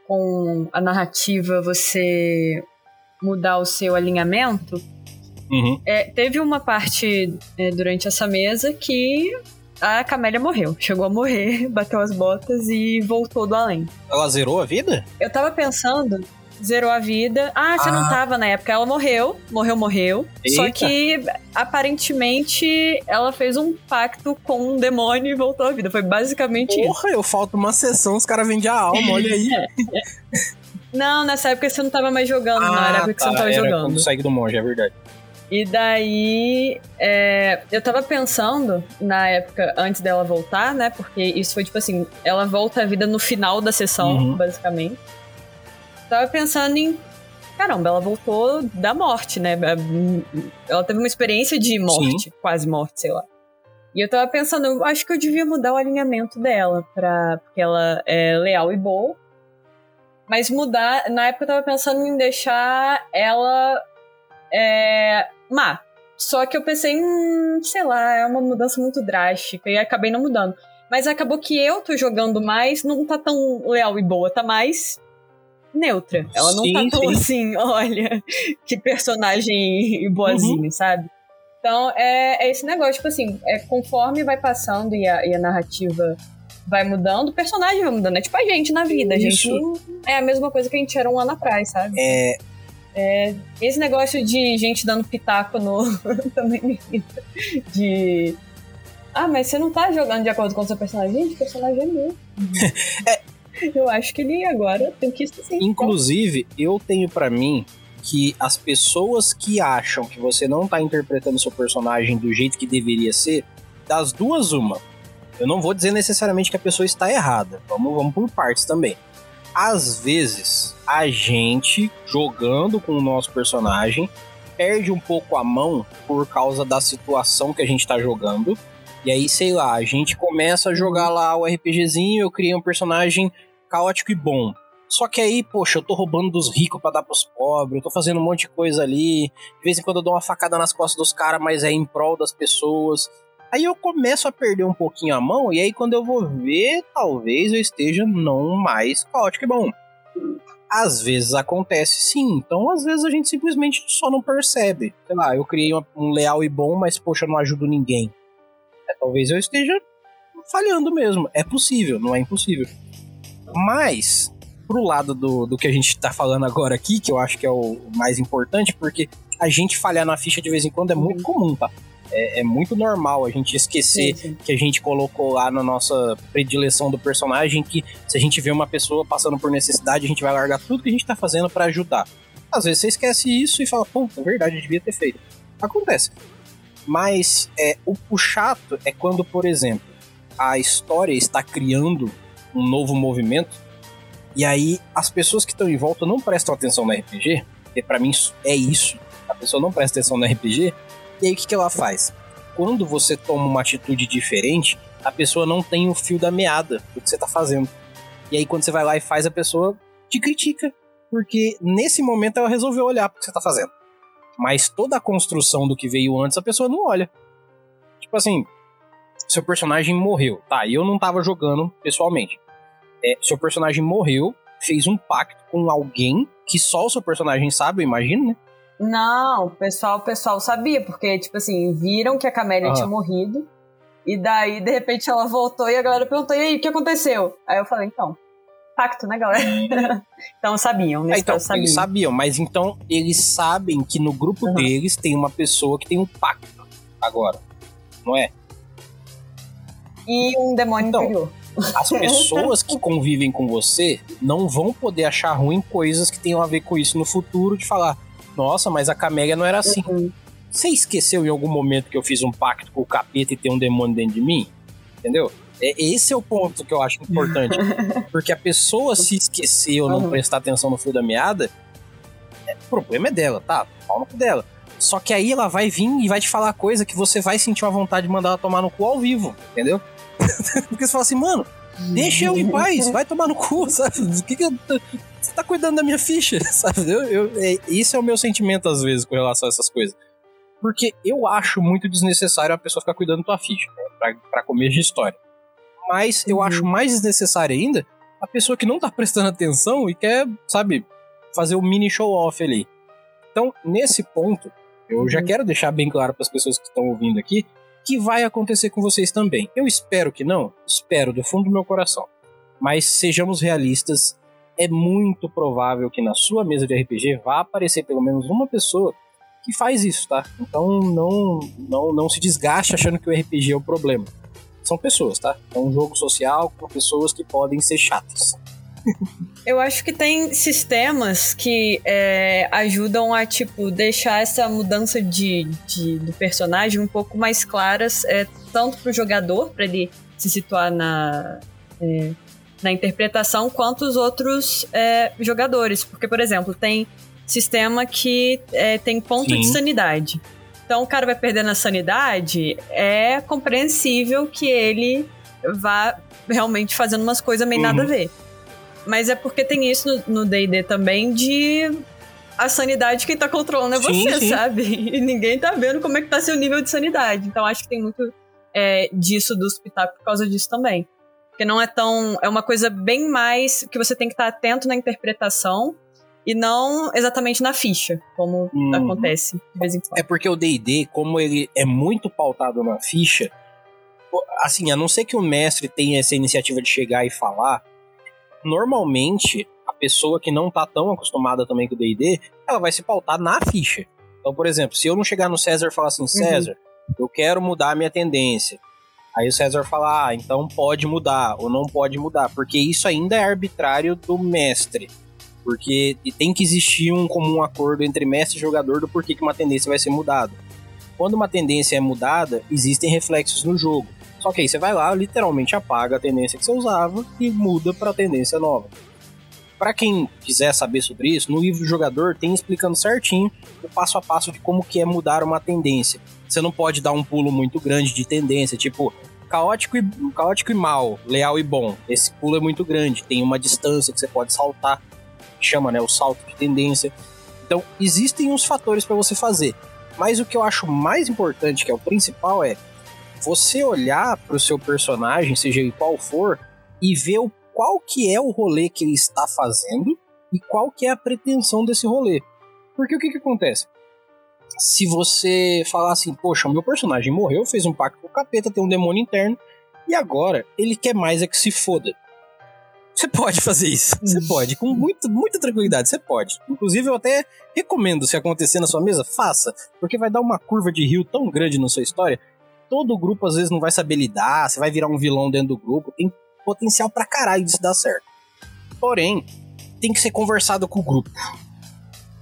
Speaker 2: com a narrativa você mudar o seu alinhamento,
Speaker 1: Uhum.
Speaker 2: é, teve uma parte é, durante essa mesa que a Camélia morreu. Chegou a morrer, bateu as botas e voltou do além.
Speaker 1: Ela zerou a vida?
Speaker 2: Eu tava pensando, zerou a vida. Ah, você não
Speaker 1: Ah.
Speaker 2: tava na época. Ela morreu, morreu, morreu. Só
Speaker 1: Eita.
Speaker 2: que, aparentemente, ela fez um pacto com um demônio e voltou à vida. Foi basicamente isso.
Speaker 1: Porra, eu falto uma sessão, os caras vendem a alma, olha aí.
Speaker 2: Não, nessa época você não tava mais jogando, não. Era a época que você não tava
Speaker 1: Ah, tá, era
Speaker 2: jogando.
Speaker 1: quando segue do monge, é verdade.
Speaker 2: E daí, é, eu tava pensando, na época, antes dela voltar, né? Porque isso foi tipo assim, ela volta à vida no final da sessão,
Speaker 1: Uhum.
Speaker 2: basicamente. Tava pensando em. Caramba, ela voltou da morte, né? Ela teve uma experiência de morte, quase morte, sei lá. E eu tava pensando, eu acho que eu devia mudar o alinhamento dela, pra, porque ela é leal e boa. Mas mudar, na época eu tava pensando em deixar ela é, má. Só que eu pensei, hum, sei lá, é uma mudança muito drástica e acabei não mudando. Mas acabou que eu tô jogando mais, não tá tão leal e boa, tá mais neutra. Ela não
Speaker 1: Sim,
Speaker 2: tá tão
Speaker 1: sim.
Speaker 2: assim, olha, que personagem boazinha, sabe? Então é, é esse negócio, tipo assim, é, conforme vai passando e a, e a narrativa vai mudando, o personagem vai mudando. É tipo a gente na vida. A gente é a mesma coisa que a gente era um ano atrás, sabe?
Speaker 1: É,
Speaker 2: Esse negócio de gente dando pitaco no. também me irrita. De. Ah, mas você não tá jogando de acordo com o seu personagem. Gente, o personagem é meu. Eu acho que ele agora tem que ser assim.
Speaker 1: inclusive, eu tenho pra mim que as pessoas que acham que você não tá interpretando seu personagem do jeito que deveria ser, das duas, uma. Eu não vou dizer necessariamente que a pessoa está errada. Vamos, vamos por partes também. Às vezes, a gente, jogando com o nosso personagem, perde um pouco a mão por causa da situação que a gente tá jogando. E aí, sei lá, a gente começa a jogar lá o RPGzinho, eu criei um personagem caótico e bom. Só que aí, poxa, eu tô roubando dos ricos pra dar pros pobres, eu tô fazendo um monte de coisa ali. De vez em quando eu dou uma facada nas costas dos caras, mas é em prol das pessoas. Aí eu começo a perder um pouquinho a mão, e aí quando eu vou ver, talvez eu esteja não mais caótico e bom. Às vezes acontece sim, então às vezes a gente simplesmente só não percebe. Sei lá, eu criei um leal e bom, mas poxa, não ajudo ninguém. É, talvez eu esteja falhando mesmo. É possível, não é impossível. Mas, pro lado do, do que a gente tá falando agora aqui, que eu acho que é o mais importante, porque a gente falhar na ficha de vez em quando é muito comum, tá? É, é muito normal a gente esquecer
Speaker 2: Sim, sim.
Speaker 1: que a gente colocou lá na nossa predileção do personagem que se a gente vê uma pessoa passando por necessidade, a gente vai largar tudo que a gente tá fazendo pra ajudar. Às vezes você esquece isso e fala, pô, é verdade, eu devia ter feito. Acontece. Mas é, o, o chato é quando, por exemplo, a história está criando um novo movimento e aí as pessoas que estão em volta não prestam atenção no RPG, porque pra mim isso é isso. A pessoa não presta atenção no RPG, e aí o que, que ela faz? Quando você toma uma atitude diferente, a pessoa não tem o fio da meada do que você tá fazendo. E aí quando você vai lá e faz, a pessoa te critica, porque nesse momento ela resolveu olhar pro que você tá fazendo. Mas toda a construção do que veio antes, a pessoa não olha. Tipo assim, seu personagem morreu. Tá, eu não tava jogando pessoalmente. É, seu personagem morreu, fez um pacto com alguém que só o seu personagem sabe, eu imagino, né?
Speaker 2: Não, o pessoal, o pessoal sabia, porque, tipo assim, viram que a Camélia
Speaker 1: Ah.
Speaker 2: tinha morrido. E daí, de repente, ela voltou e a galera perguntou: e aí, o que aconteceu? Aí eu falei, então, pacto, né, galera? então sabiam,
Speaker 1: Ah,
Speaker 2: nesse
Speaker 1: então,
Speaker 2: sabiam.
Speaker 1: eles sabiam, mas então eles sabem que no grupo
Speaker 2: Uhum.
Speaker 1: deles tem uma pessoa que tem um pacto agora. Não é?
Speaker 2: E um demônio
Speaker 1: Então,
Speaker 2: interior.
Speaker 1: As pessoas que convivem com você não vão poder achar ruim coisas que tenham a ver com isso no futuro, de falar, nossa, mas a Camélia não era assim.
Speaker 2: Uhum.
Speaker 1: Você esqueceu em algum momento que eu fiz um pacto com o capeta e tem um demônio dentro de mim? Entendeu? É, esse é o ponto que eu acho importante. Porque a pessoa se esquecer ou não
Speaker 2: Uhum.
Speaker 1: prestar atenção no fio da meada, é, o problema é dela, tá? Pau no cu dela. Só que aí ela vai vir e vai te falar coisa que você vai sentir uma vontade de mandar ela tomar no cu ao vivo, entendeu? Porque você fala assim, mano, deixa eu em paz, vai tomar no cu, sabe? O que que eu, você tá cuidando da minha ficha, sabe? Eu, eu, é, esse é o meu sentimento às vezes com relação a essas coisas. Porque eu acho muito desnecessário a pessoa ficar cuidando da tua ficha, né? pra, pra começo de história. Mas eu
Speaker 2: Uhum.
Speaker 1: acho mais desnecessário ainda a a pessoa que não tá prestando atenção e quer, sabe, fazer o um mini show off ali. Então, nesse ponto, eu uhum. já quero deixar bem claro para as pessoas que estão ouvindo aqui que vai acontecer com vocês também. Eu espero que não, espero do fundo do meu coração. Mas sejamos realistas, é muito provável que na sua mesa de RPG vá aparecer pelo menos uma pessoa que faz isso, tá? Então não, não, não se desgaste achando que o RPG é o problema. São pessoas, tá? É um jogo social com pessoas que podem ser chatas.
Speaker 2: Eu acho que tem sistemas que é, ajudam a, tipo, deixar essa mudança de, de do personagem um pouco mais claras, é, tanto pro jogador, para ele se situar na, é, na interpretação, quanto os outros é, jogadores. Porque, por exemplo, tem sistema que é, tem ponto Sim. de sanidade. Então o cara vai perdendo a sanidade, é compreensível que ele vá realmente fazendo umas coisas meio uhum. nada a ver. Mas é porque tem isso no D&D também de a sanidade quem tá controlando é sim, você, sim. sabe? E ninguém tá vendo como é que tá seu nível de sanidade. Então acho que tem muito é, disso do hospital por causa disso também. Porque não é tão. É uma coisa bem mais que você tem que estar tá atento na interpretação e não exatamente na ficha, como hum. acontece de vez em quando.
Speaker 1: É porque o D&D, como ele é muito pautado na ficha, assim, a não ser que o mestre tenha essa iniciativa de chegar e falar, normalmente a pessoa que não tá tão acostumada também com o D&D, ela vai se pautar na ficha. Então, por exemplo, se eu não chegar no César e falar assim, uhum. César, uhum. eu quero mudar a minha tendência. Aí o César fala, ah, então pode mudar ou não pode mudar, porque isso ainda é arbitrário do mestre. Porque tem que existir um comum acordo entre mestre e jogador do porquê que uma tendência vai ser mudada. Quando uma tendência é mudada, existem reflexos no jogo. Só que aí você vai lá, literalmente apaga a tendência que você usava e muda para a tendência nova. Para quem quiser saber sobre isso, no livro do jogador tem explicando certinho o passo a passo de como que é mudar uma tendência. Você não pode dar um pulo muito grande de tendência, tipo caótico e, caótico e mal, leal e bom. Esse pulo é muito grande, tem uma distância que você pode saltar chama, né, o salto de tendência. Então, existem uns fatores para você fazer. Mas o que eu acho mais importante, que é o principal, é você olhar para o seu personagem, seja ele qual for, e ver o, qual que é o rolê que ele está fazendo e qual que é a pretensão desse rolê. Porque o que, que acontece? Se você falar assim, poxa, o meu personagem morreu, fez um pacto com o capeta, tem um demônio interno, e agora ele quer mais é que se foda. Você pode fazer isso. Você pode, com muito, muita tranquilidade, você pode. Inclusive, eu até recomendo, se acontecer na sua mesa, faça. Porque vai dar uma curva de rio tão grande na sua história. Todo grupo, às vezes, não vai saber lidar, você vai virar um vilão dentro do grupo. Tem potencial pra caralho disso dar certo. Porém, tem que ser conversado com o grupo.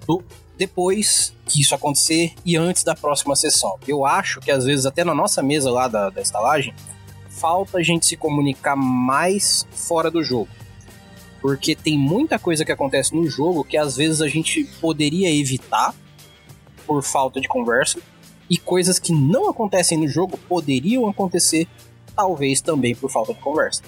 Speaker 1: Do, depois que isso acontecer e antes da próxima sessão. Eu acho que, às vezes, até na nossa mesa lá da, da estalagem, falta a gente se comunicar mais fora do jogo porque tem muita coisa que acontece no jogo que às vezes a gente poderia evitar por falta de conversa, e coisas que não acontecem no jogo poderiam acontecer, talvez também por falta de conversa.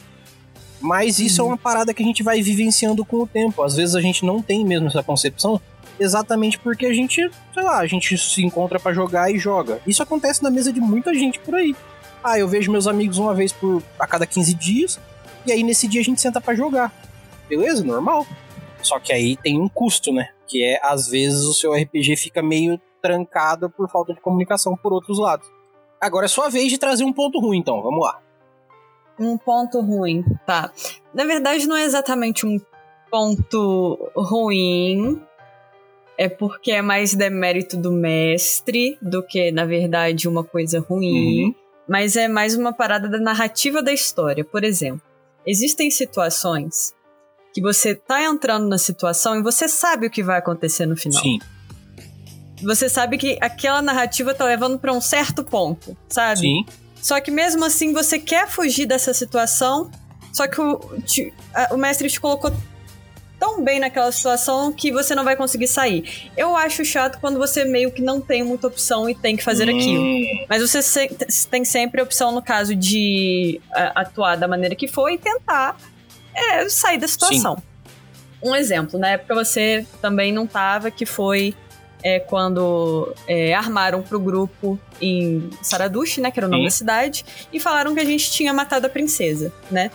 Speaker 1: Mas isso uhum. é uma parada que a gente vai vivenciando com o tempo. Às vezes a gente não tem mesmo essa concepção, exatamente porque a gente, sei lá, a gente se encontra para jogar e joga. Isso acontece na mesa de muita gente por aí. Ah, eu vejo meus amigos uma vez por a cada 15 dias, e aí nesse dia a gente senta para jogar beleza, normal. Só que aí tem um custo, né? Que é, às vezes, o seu RPG fica meio trancado por falta de comunicação por outros lados. Agora é sua vez de trazer um ponto ruim, então, vamos lá.
Speaker 2: Um ponto ruim, tá. Na verdade, não é exatamente um ponto ruim. É porque é mais demérito do mestre do que, na verdade, uma coisa ruim. Uhum. Mas é mais uma parada da narrativa da história. Por exemplo, existem situações que você tá entrando na situação e você sabe o que vai acontecer no final.
Speaker 1: Sim.
Speaker 2: Você sabe que aquela narrativa tá levando para um certo ponto, sabe?
Speaker 1: Sim.
Speaker 2: Só que mesmo assim você quer fugir dessa situação, só que o, te, a, o mestre te colocou tão bem naquela situação que você não vai conseguir sair. Eu acho chato quando você meio que não tem muita opção e tem que fazer hum. aquilo. Mas você se, tem sempre a opção, no caso, de a, atuar da maneira que for e tentar é sair da situação. Sim. Um exemplo, na época você também não tava, que foi é, quando é, armaram pro grupo em Saradushi, né, que era o nome Sim. da cidade, e falaram que a gente tinha matado a princesa, né?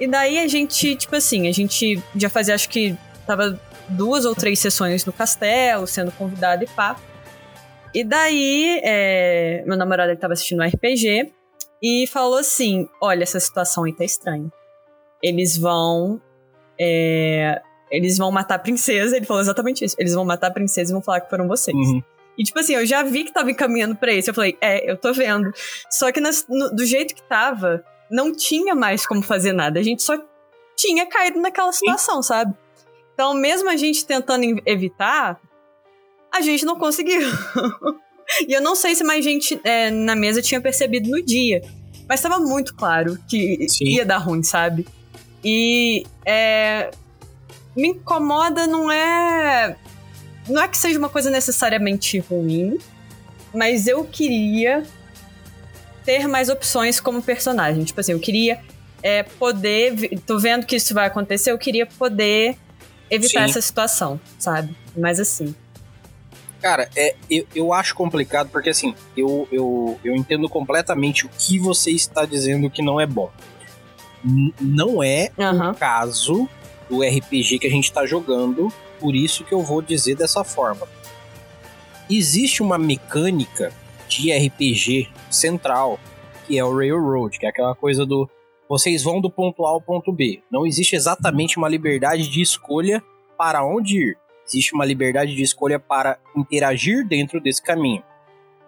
Speaker 2: E daí a gente, tipo assim, a gente já fazia, acho que tava duas ou três sessões no castelo, sendo convidado e pá. E daí, é, meu namorado ele tava assistindo um RPG e falou assim: Olha, essa situação aí tá estranha. Eles vão. É, eles vão matar a princesa. Ele falou exatamente isso. Eles vão matar a princesa e vão falar que foram vocês. Uhum. E, tipo assim, eu já vi que tava encaminhando pra isso. Eu falei, é, eu tô vendo. Só que nas, no, do jeito que tava, não tinha mais como fazer nada. A gente só tinha caído naquela situação, Sim. sabe? Então, mesmo a gente tentando evitar, a gente não conseguiu. e eu não sei se mais gente é, na mesa tinha percebido no dia. Mas estava muito claro que Sim. ia dar ruim, sabe? E é, me incomoda não é. Não é que seja uma coisa necessariamente ruim, mas eu queria ter mais opções como personagem. Tipo assim, eu queria é, poder. Tô vendo que isso vai acontecer, eu queria poder evitar Sim. essa situação, sabe? Mas assim.
Speaker 1: Cara, é, eu, eu acho complicado porque assim, eu, eu, eu entendo completamente o que você está dizendo que não é bom. N não é uhum. o caso do RPG que a gente está jogando, por isso que eu vou dizer dessa forma. Existe uma mecânica de RPG central, que é o Railroad, que é aquela coisa do vocês vão do ponto A ao ponto B. Não existe exatamente uma liberdade de escolha para onde ir. Existe uma liberdade de escolha para interagir dentro desse caminho.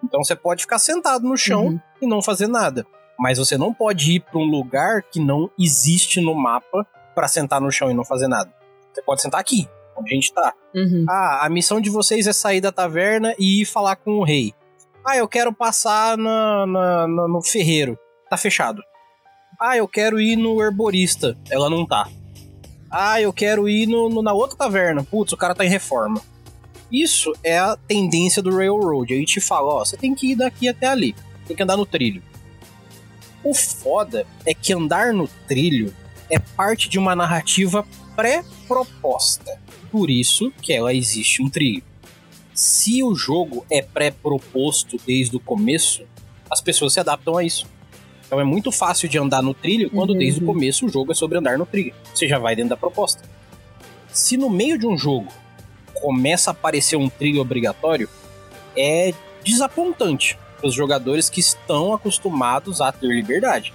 Speaker 1: Então você pode ficar sentado no chão uhum. e não fazer nada. Mas você não pode ir para um lugar que não existe no mapa para sentar no chão e não fazer nada. Você pode sentar aqui, onde a gente tá. Uhum. Ah, a missão de vocês é sair da taverna e ir falar com o rei. Ah, eu quero passar na, na, na, no ferreiro. Tá fechado. Ah, eu quero ir no herborista. Ela não tá. Ah, eu quero ir no, no, na outra taverna. Putz, o cara tá em reforma. Isso é a tendência do Railroad. Aí te fala, ó, você tem que ir daqui até ali. Tem que andar no trilho. O foda é que andar no trilho é parte de uma narrativa pré-proposta. Por isso que ela existe um trilho. Se o jogo é pré-proposto desde o começo, as pessoas se adaptam a isso. Então é muito fácil de andar no trilho quando uhum. desde o começo o jogo é sobre andar no trilho. Você já vai dentro da proposta. Se no meio de um jogo começa a aparecer um trilho obrigatório, é desapontante para os jogadores que estão acostumados a ter liberdade.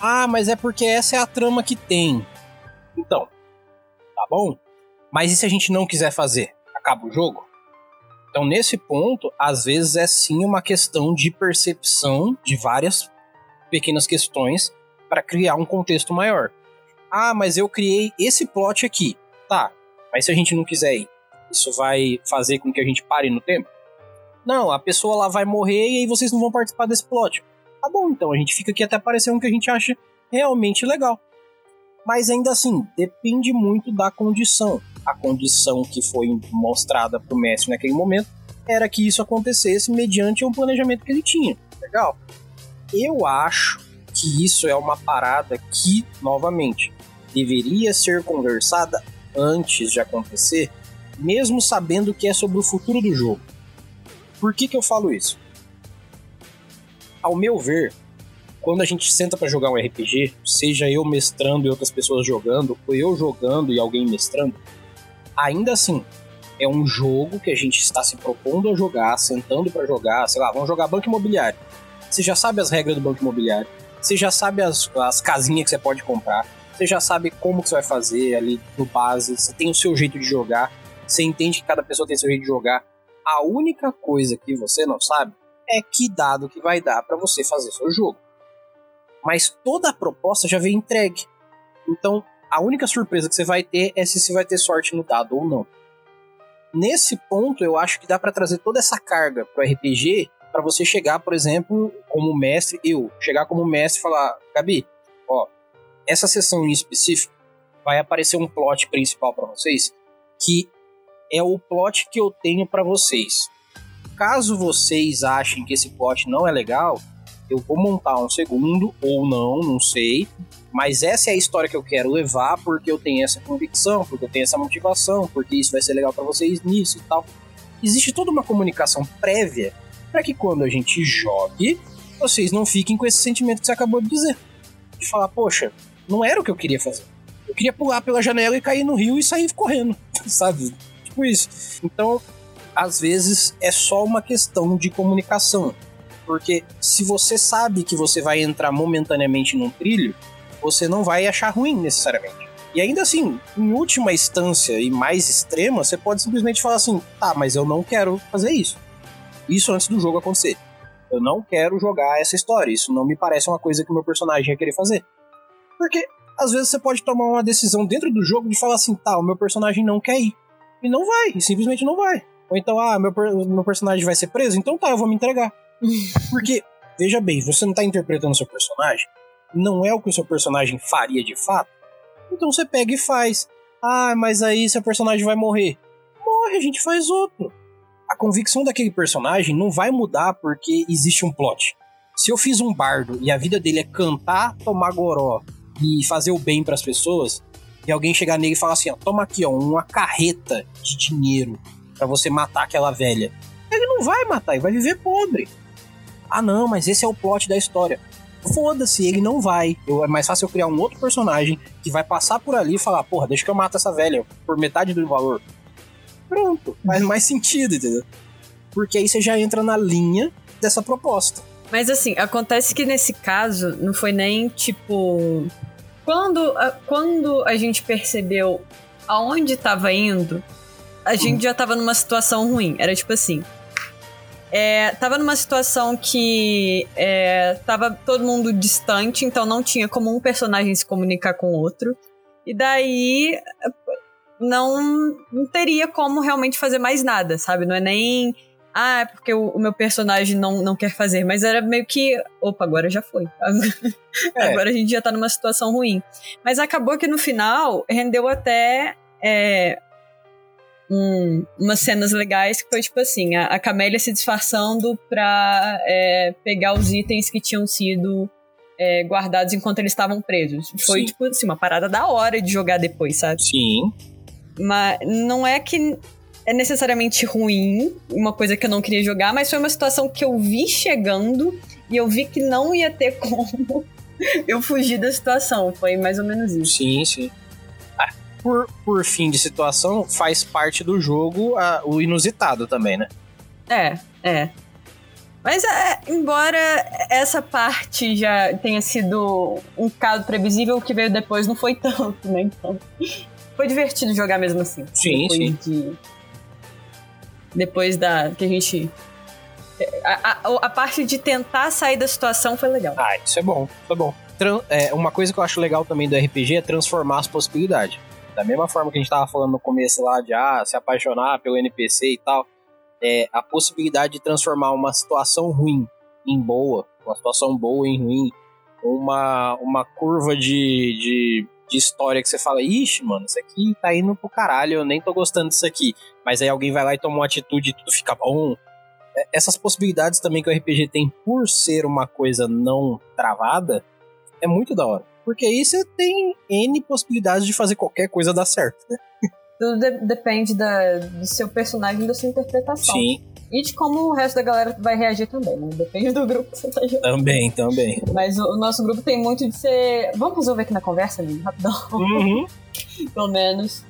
Speaker 1: Ah, mas é porque essa é a trama que tem. Então, tá bom. Mas e se a gente não quiser fazer? Acaba o jogo? Então, nesse ponto, às vezes é sim uma questão de percepção de várias pequenas questões para criar um contexto maior. Ah, mas eu criei esse plot aqui. Tá, mas se a gente não quiser ir, isso vai fazer com que a gente pare no tempo? Não, a pessoa lá vai morrer e aí vocês não vão participar desse plot. Tá bom, então a gente fica aqui até aparecer um que a gente acha realmente legal. Mas ainda assim, depende muito da condição. A condição que foi mostrada pro mestre naquele momento era que isso acontecesse mediante um planejamento que ele tinha. Legal. Eu acho que isso é uma parada que, novamente, deveria ser conversada antes de acontecer, mesmo sabendo que é sobre o futuro do jogo. Por que, que eu falo isso? Ao meu ver, quando a gente senta para jogar um RPG, seja eu mestrando e outras pessoas jogando, ou eu jogando e alguém mestrando, ainda assim, é um jogo que a gente está se propondo a jogar, sentando para jogar, sei lá, vamos jogar banco imobiliário. Você já sabe as regras do banco imobiliário. Você já sabe as, as casinhas que você pode comprar. Você já sabe como que você vai fazer ali no base. Você tem o seu jeito de jogar. Você entende que cada pessoa tem seu jeito de jogar. A única coisa que você não sabe é que dado que vai dar para você fazer seu jogo. Mas toda a proposta já vem entregue. Então, a única surpresa que você vai ter é se você vai ter sorte no dado ou não. Nesse ponto, eu acho que dá para trazer toda essa carga pro RPG para você chegar, por exemplo, como mestre, eu chegar como mestre e falar, Gabi, ó, essa sessão em específico vai aparecer um plot principal para vocês que é o plot que eu tenho para vocês. Caso vocês achem que esse plot não é legal, eu vou montar um segundo ou não, não sei. Mas essa é a história que eu quero levar porque eu tenho essa convicção, porque eu tenho essa motivação, porque isso vai ser legal para vocês nisso e tal. Existe toda uma comunicação prévia para que quando a gente jogue, vocês não fiquem com esse sentimento que você acabou de dizer. De falar, poxa, Não era o que eu queria fazer. Eu queria pular pela janela e cair no rio e sair correndo, sabe? Tipo isso. Então, às vezes é só uma questão de comunicação. Porque se você sabe que você vai entrar momentaneamente num trilho, você não vai achar ruim necessariamente. E ainda assim, em última instância e mais extrema, você pode simplesmente falar assim: tá, mas eu não quero fazer isso. Isso antes do jogo acontecer. Eu não quero jogar essa história. Isso não me parece uma coisa que o meu personagem ia querer fazer. Porque às vezes você pode tomar uma decisão dentro do jogo de falar assim: tá, o meu personagem não quer ir. E não vai, e simplesmente não vai. Ou então, ah, meu, meu personagem vai ser preso, então tá, eu vou me entregar. Porque, veja bem, você não tá interpretando seu personagem, não é o que o seu personagem faria de fato, então você pega e faz. Ah, mas aí seu personagem vai morrer. Morre, a gente faz outro. A convicção daquele personagem não vai mudar porque existe um plot. Se eu fiz um bardo e a vida dele é cantar, tomar goró e fazer o bem para as pessoas, e alguém chegar nele e falar assim, ó, toma aqui, ó, uma carreta de dinheiro para você matar aquela velha. Ele não vai matar, ele vai viver pobre. Ah, não, mas esse é o plot da história. Foda-se, ele não vai. Eu, é mais fácil eu criar um outro personagem que vai passar por ali e falar, porra, deixa que eu mato essa velha por metade do valor. Pronto, faz mais sentido, entendeu? Porque aí você já entra na linha dessa proposta.
Speaker 2: Mas assim, acontece que nesse caso não foi nem tipo. Quando a, quando a gente percebeu aonde estava indo, a gente já tava numa situação ruim. Era tipo assim. É, tava numa situação que é, tava todo mundo distante, então não tinha como um personagem se comunicar com o outro. E daí não, não teria como realmente fazer mais nada, sabe? Não é nem. Ah, é porque o, o, meu personagem não, não quer fazer, mas era meio que. Opa, agora já foi. É. Agora a gente já tá numa situação ruim. Mas acabou que no final rendeu até é, um, umas cenas legais que foi tipo assim: a, a Camélia se disfarçando pra é, pegar os itens que tinham sido é, guardados enquanto eles estavam presos. Foi, Sim. tipo assim, uma parada da hora de jogar depois, sabe?
Speaker 1: Sim.
Speaker 2: Mas não é que é necessariamente ruim, uma coisa que eu não queria jogar, mas foi uma situação que eu vi chegando e eu vi que não ia ter como eu fugir da situação. Foi mais ou menos isso.
Speaker 1: Sim, sim por, por fim de situação, faz parte do jogo a, o inusitado também, né?
Speaker 2: É, é. Mas é, embora essa parte já tenha sido um caso previsível, o que veio depois não foi tanto, né? Então, foi divertido jogar mesmo assim.
Speaker 1: Sim,
Speaker 2: depois
Speaker 1: sim.
Speaker 2: De, depois da que a gente a, a, a, parte de tentar sair da situação foi legal.
Speaker 1: Ah, isso é bom, isso é bom. Tran é, uma coisa que eu acho legal também do RPG é transformar as possibilidades. Da mesma forma que a gente tava falando no começo lá de ah, se apaixonar pelo NPC e tal, é a possibilidade de transformar uma situação ruim em boa, uma situação boa em ruim, uma, uma curva de, de, de história que você fala, ixi, mano, isso aqui tá indo pro caralho, eu nem tô gostando disso aqui. Mas aí alguém vai lá e toma uma atitude e tudo fica bom. É, essas possibilidades também que o RPG tem por ser uma coisa não travada, é muito da hora. Porque aí você tem N possibilidades de fazer qualquer coisa dar certo, né?
Speaker 2: Tudo de depende da, do seu personagem e da sua interpretação.
Speaker 1: Sim.
Speaker 2: E de como o resto da galera vai reagir também, né? Depende do grupo que você tá jogando.
Speaker 1: Também, também.
Speaker 2: Mas o, o nosso grupo tem muito de ser. Vamos resolver aqui na conversa, amigo? Rapidão.
Speaker 1: Uhum.
Speaker 2: Pelo menos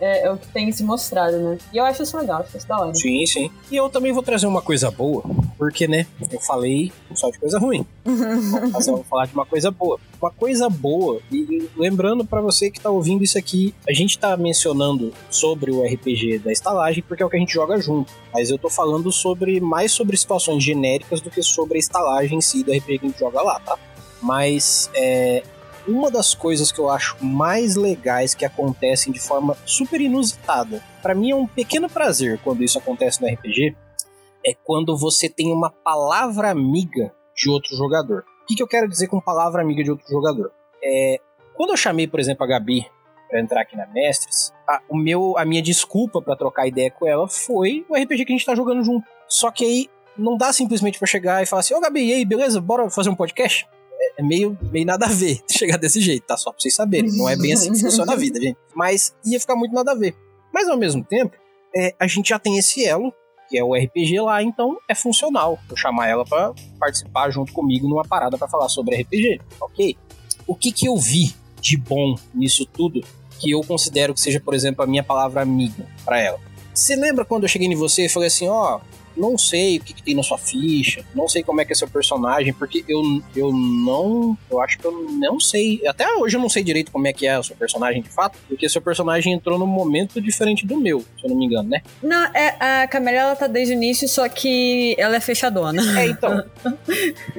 Speaker 2: é, é, o que tem se mostrado, né? E eu acho isso legal, acho isso da hora.
Speaker 1: Sim, sim. E eu também vou trazer uma coisa boa, porque, né, eu falei só de coisa ruim. Mas eu vou falar de uma coisa boa. Uma coisa boa, e lembrando para você que tá ouvindo isso aqui, a gente tá mencionando sobre o RPG da estalagem porque é o que a gente joga junto. Mas eu tô falando sobre mais sobre situações genéricas do que sobre a estalagem em si do RPG que a gente joga lá, tá? Mas é, uma das coisas que eu acho mais legais que acontecem de forma super inusitada, para mim é um pequeno prazer quando isso acontece no RPG, é quando você tem uma palavra amiga de outro jogador. O que, que eu quero dizer com palavra amiga de outro jogador? É, quando eu chamei, por exemplo, a Gabi para entrar aqui na Mestres, a, o meu, a minha desculpa para trocar ideia com ela foi o RPG que a gente tá jogando junto. Só que aí não dá simplesmente para chegar e falar assim: Ô Gabi, e aí, beleza? Bora fazer um podcast? É meio, meio nada a ver chegar desse jeito, tá? Só pra vocês saberem. Não é bem assim que funciona a vida, gente. Mas ia ficar muito nada a ver. Mas ao mesmo tempo, é, a gente já tem esse elo, que é o RPG lá, então é funcional eu chamar ela para participar junto comigo numa parada para falar sobre RPG, ok? o que que eu vi de bom nisso tudo que eu considero que seja, por exemplo, a minha palavra amiga para ela? Você lembra quando eu cheguei em você e falei assim, ó, oh, não sei o que, que, tem na sua ficha, não sei como é que é seu personagem, porque eu, eu não. Eu acho que eu não sei. Até hoje eu não sei direito como é que é o seu personagem de fato, porque seu personagem entrou num momento diferente do meu, se eu não me engano, né?
Speaker 2: Não, é, a Camélia ela tá desde o início, só que ela é fechadona.
Speaker 1: É, então.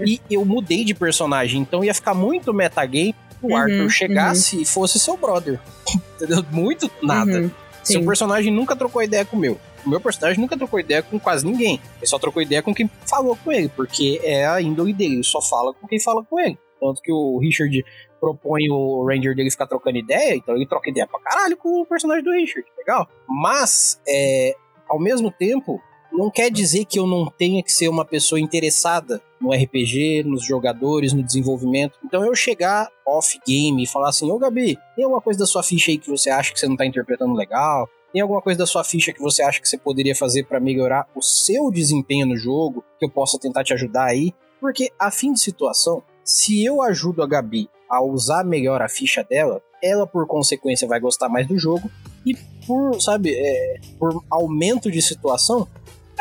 Speaker 1: e eu mudei de personagem, então ia ficar muito metagame o uhum, Arthur chegasse uhum. e fosse seu brother. Entendeu? Muito nada. Uhum, seu personagem nunca trocou ideia com o meu o meu personagem nunca trocou ideia com quase ninguém. Ele só trocou ideia com quem falou com ele, porque é a índole dele, ele só fala com quem fala com ele. Tanto que o Richard propõe o Ranger dele ficar trocando ideia, então ele troca ideia pra caralho com o personagem do Richard, legal. Mas, é, ao mesmo tempo, não quer dizer que eu não tenha que ser uma pessoa interessada no RPG, nos jogadores, no desenvolvimento. Então eu chegar off-game e falar assim, ô Gabi, tem alguma coisa da sua ficha aí que você acha que você não tá interpretando legal? Tem alguma coisa da sua ficha que você acha que você poderia fazer para melhorar o seu desempenho no jogo, que eu possa tentar te ajudar aí? Porque, a fim de situação, se eu ajudo a Gabi a usar melhor a ficha dela, ela por consequência vai gostar mais do jogo e por, sabe, é, por aumento de situação,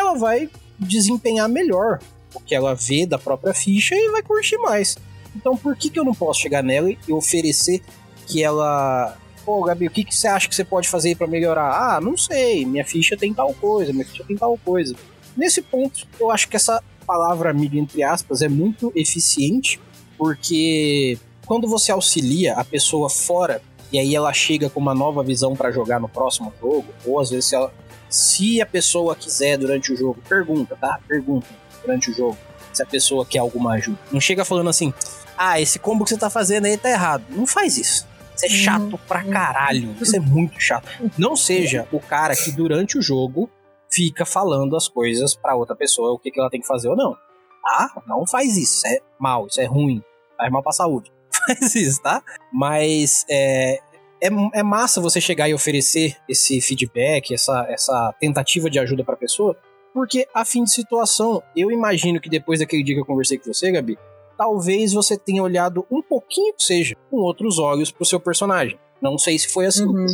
Speaker 1: ela vai desempenhar melhor o que ela vê da própria ficha e vai curtir mais. Então por que, que eu não posso chegar nela e oferecer que ela pô, Gabi, o que, que você acha que você pode fazer para melhorar? Ah, não sei, minha ficha tem tal coisa, minha ficha tem tal coisa. Nesse ponto, eu acho que essa palavra amiga, entre aspas, é muito eficiente, porque quando você auxilia a pessoa fora e aí ela chega com uma nova visão para jogar no próximo jogo, ou às vezes ela, se a pessoa quiser durante o jogo, pergunta, tá? Pergunta durante o jogo se a pessoa quer alguma ajuda. Não chega falando assim, ah, esse combo que você tá fazendo aí tá errado. Não faz isso. Isso é chato pra caralho. Isso é muito chato. Não seja o cara que durante o jogo fica falando as coisas para outra pessoa o que, que ela tem que fazer ou não. Tá? Não faz isso. Isso é mal, isso é ruim. Faz mal pra saúde. Faz isso, tá? Mas é, é, é massa você chegar e oferecer esse feedback, essa, essa tentativa de ajuda pra pessoa, porque a fim de situação, eu imagino que depois daquele dia que eu conversei com você, Gabi, talvez você tenha olhado um pouquinho seja com outros olhos pro seu personagem. Não sei se foi assim,
Speaker 2: uhum.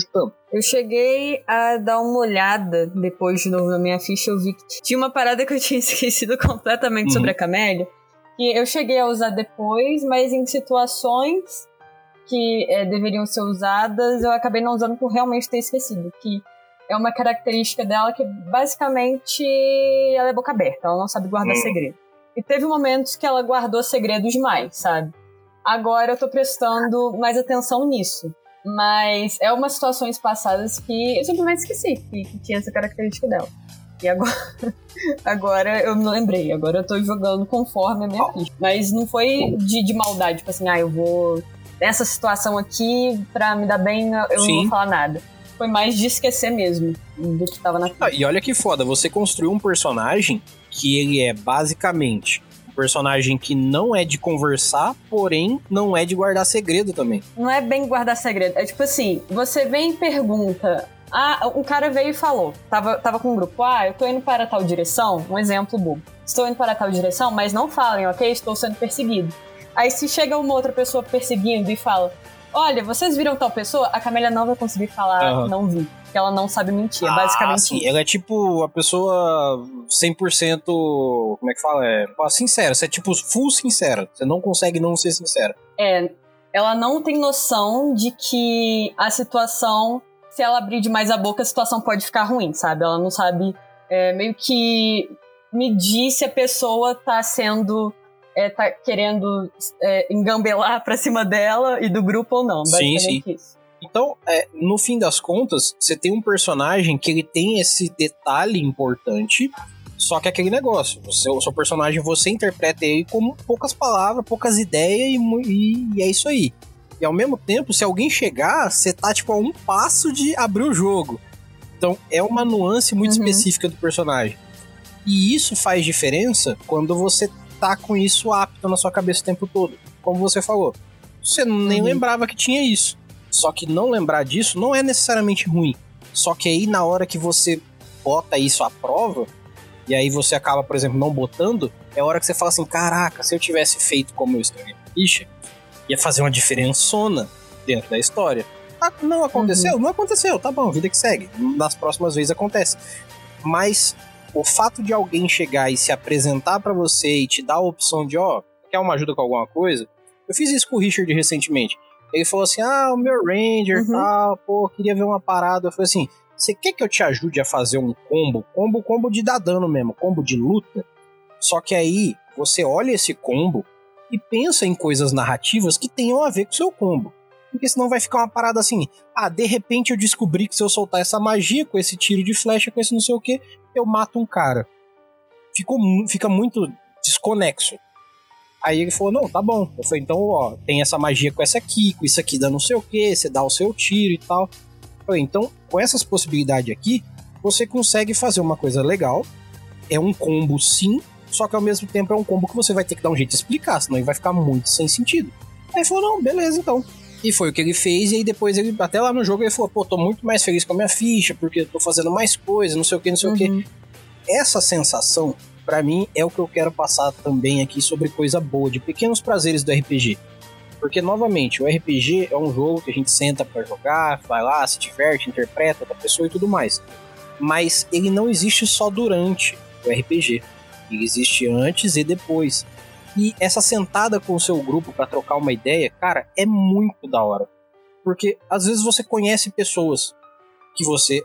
Speaker 2: Eu cheguei a dar uma olhada depois de novo na minha ficha, eu vi que tinha uma parada que eu tinha esquecido completamente uhum. sobre a Camélia, que eu cheguei a usar depois, mas em situações que é, deveriam ser usadas, eu acabei não usando por realmente ter esquecido, que é uma característica dela que basicamente ela é boca aberta, ela não sabe guardar uhum. segredo. E teve momentos que ela guardou segredos demais, sabe? Agora eu tô prestando mais atenção nisso. Mas é umas situações passadas que eu simplesmente esqueci que, que tinha essa característica dela. E agora, agora eu me lembrei, agora eu tô jogando conforme a minha ficha. Mas não foi de, de maldade, tipo assim, ah, eu vou. Nessa situação aqui, pra me dar bem, eu Sim. não vou falar nada. Foi mais de esquecer mesmo do que tava na.
Speaker 1: Ah, e olha que foda, você construiu um personagem que ele é basicamente um personagem que não é de conversar, porém não é de guardar segredo também.
Speaker 2: Não é bem guardar segredo, é tipo assim, você vem e pergunta ah, um cara veio e falou, tava, tava com um grupo, ah, eu tô indo para tal direção, um exemplo bobo. Estou indo para tal direção, mas não falem, ok? Estou sendo perseguido. Aí se chega uma outra pessoa perseguindo e fala, olha, vocês viram tal pessoa? A Camélia não vai conseguir falar, uhum. não vi que ela não sabe mentir. É ah, basicamente sim.
Speaker 1: Isso. Ela é tipo a pessoa 100%. Como é que fala? É sincera. Você é tipo full sincera. Você não consegue não ser sincera.
Speaker 2: É. Ela não tem noção de que a situação, se ela abrir demais a boca, a situação pode ficar ruim, sabe? Ela não sabe é, meio que medir se a pessoa tá sendo. É, tá querendo é, engambelar pra cima dela e do grupo ou não. Sim, sim. Isso.
Speaker 1: Então, é, no fim das contas, você tem um personagem que ele tem esse detalhe importante, só que é aquele negócio, você, o seu personagem, você interpreta ele com poucas palavras, poucas ideias e, e, e, é isso aí. E ao mesmo tempo, se alguém chegar, você tá tipo a um passo de abrir o jogo. Então é uma nuance muito uhum. específica do personagem. E isso faz diferença quando você tá com isso apto na sua cabeça o tempo todo. Como você falou. Você nem uhum. lembrava que tinha isso. Só que não lembrar disso não é necessariamente ruim. Só que aí na hora que você bota isso à prova, e aí você acaba, por exemplo, não botando, é a hora que você fala assim: caraca, se eu tivesse feito como eu escrevi ficha, Ia fazer uma diferençona dentro da história. Ah, não aconteceu? Uhum. Não aconteceu, tá bom, vida que segue. Nas próximas vezes acontece. Mas o fato de alguém chegar e se apresentar para você e te dar a opção de, ó, oh, quer uma ajuda com alguma coisa? Eu fiz isso com o Richard recentemente. Ele falou assim: ah, o meu Ranger uhum. tal, pô, queria ver uma parada. Eu falei assim: você quer que eu te ajude a fazer um combo? Combo, combo de dar dano mesmo, combo de luta. Só que aí você olha esse combo e pensa em coisas narrativas que tenham a ver com o seu combo. Porque senão vai ficar uma parada assim: ah, de repente eu descobri que se eu soltar essa magia com esse tiro de flecha, com esse não sei o que, eu mato um cara. Ficou, fica muito desconexo. Aí ele falou: não, tá bom. Eu falei: então, ó, tem essa magia com essa aqui, com isso aqui dá não sei o que, você dá o seu tiro e tal. Eu falei: então, com essas possibilidades aqui, você consegue fazer uma coisa legal. É um combo sim, só que ao mesmo tempo é um combo que você vai ter que dar um jeito de explicar, senão ele vai ficar muito sem sentido. Aí falou: não, beleza então. E foi o que ele fez, e aí depois ele, até lá no jogo, ele falou: pô, tô muito mais feliz com a minha ficha, porque eu tô fazendo mais coisas, não sei o que, não sei uhum. o que. Essa sensação para mim é o que eu quero passar também aqui sobre coisa boa, de pequenos prazeres do RPG. Porque, novamente, o RPG é um jogo que a gente senta para jogar, vai lá, se diverte, interpreta outra pessoa e tudo mais. Mas ele não existe só durante o RPG. Ele existe antes e depois. E essa sentada com o seu grupo para trocar uma ideia, cara, é muito da hora. Porque às vezes você conhece pessoas que você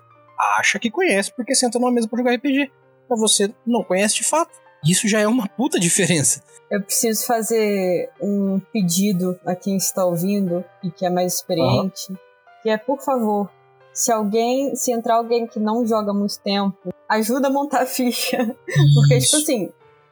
Speaker 1: acha que conhece porque senta numa mesa para jogar RPG mas você não conhece de fato. Isso já é uma puta diferença.
Speaker 2: Eu preciso fazer um pedido a quem está ouvindo e que é mais experiente, uhum. que é, por favor, se alguém, se entrar alguém que não joga muito tempo, ajuda a montar a ficha. Porque, tipo assim,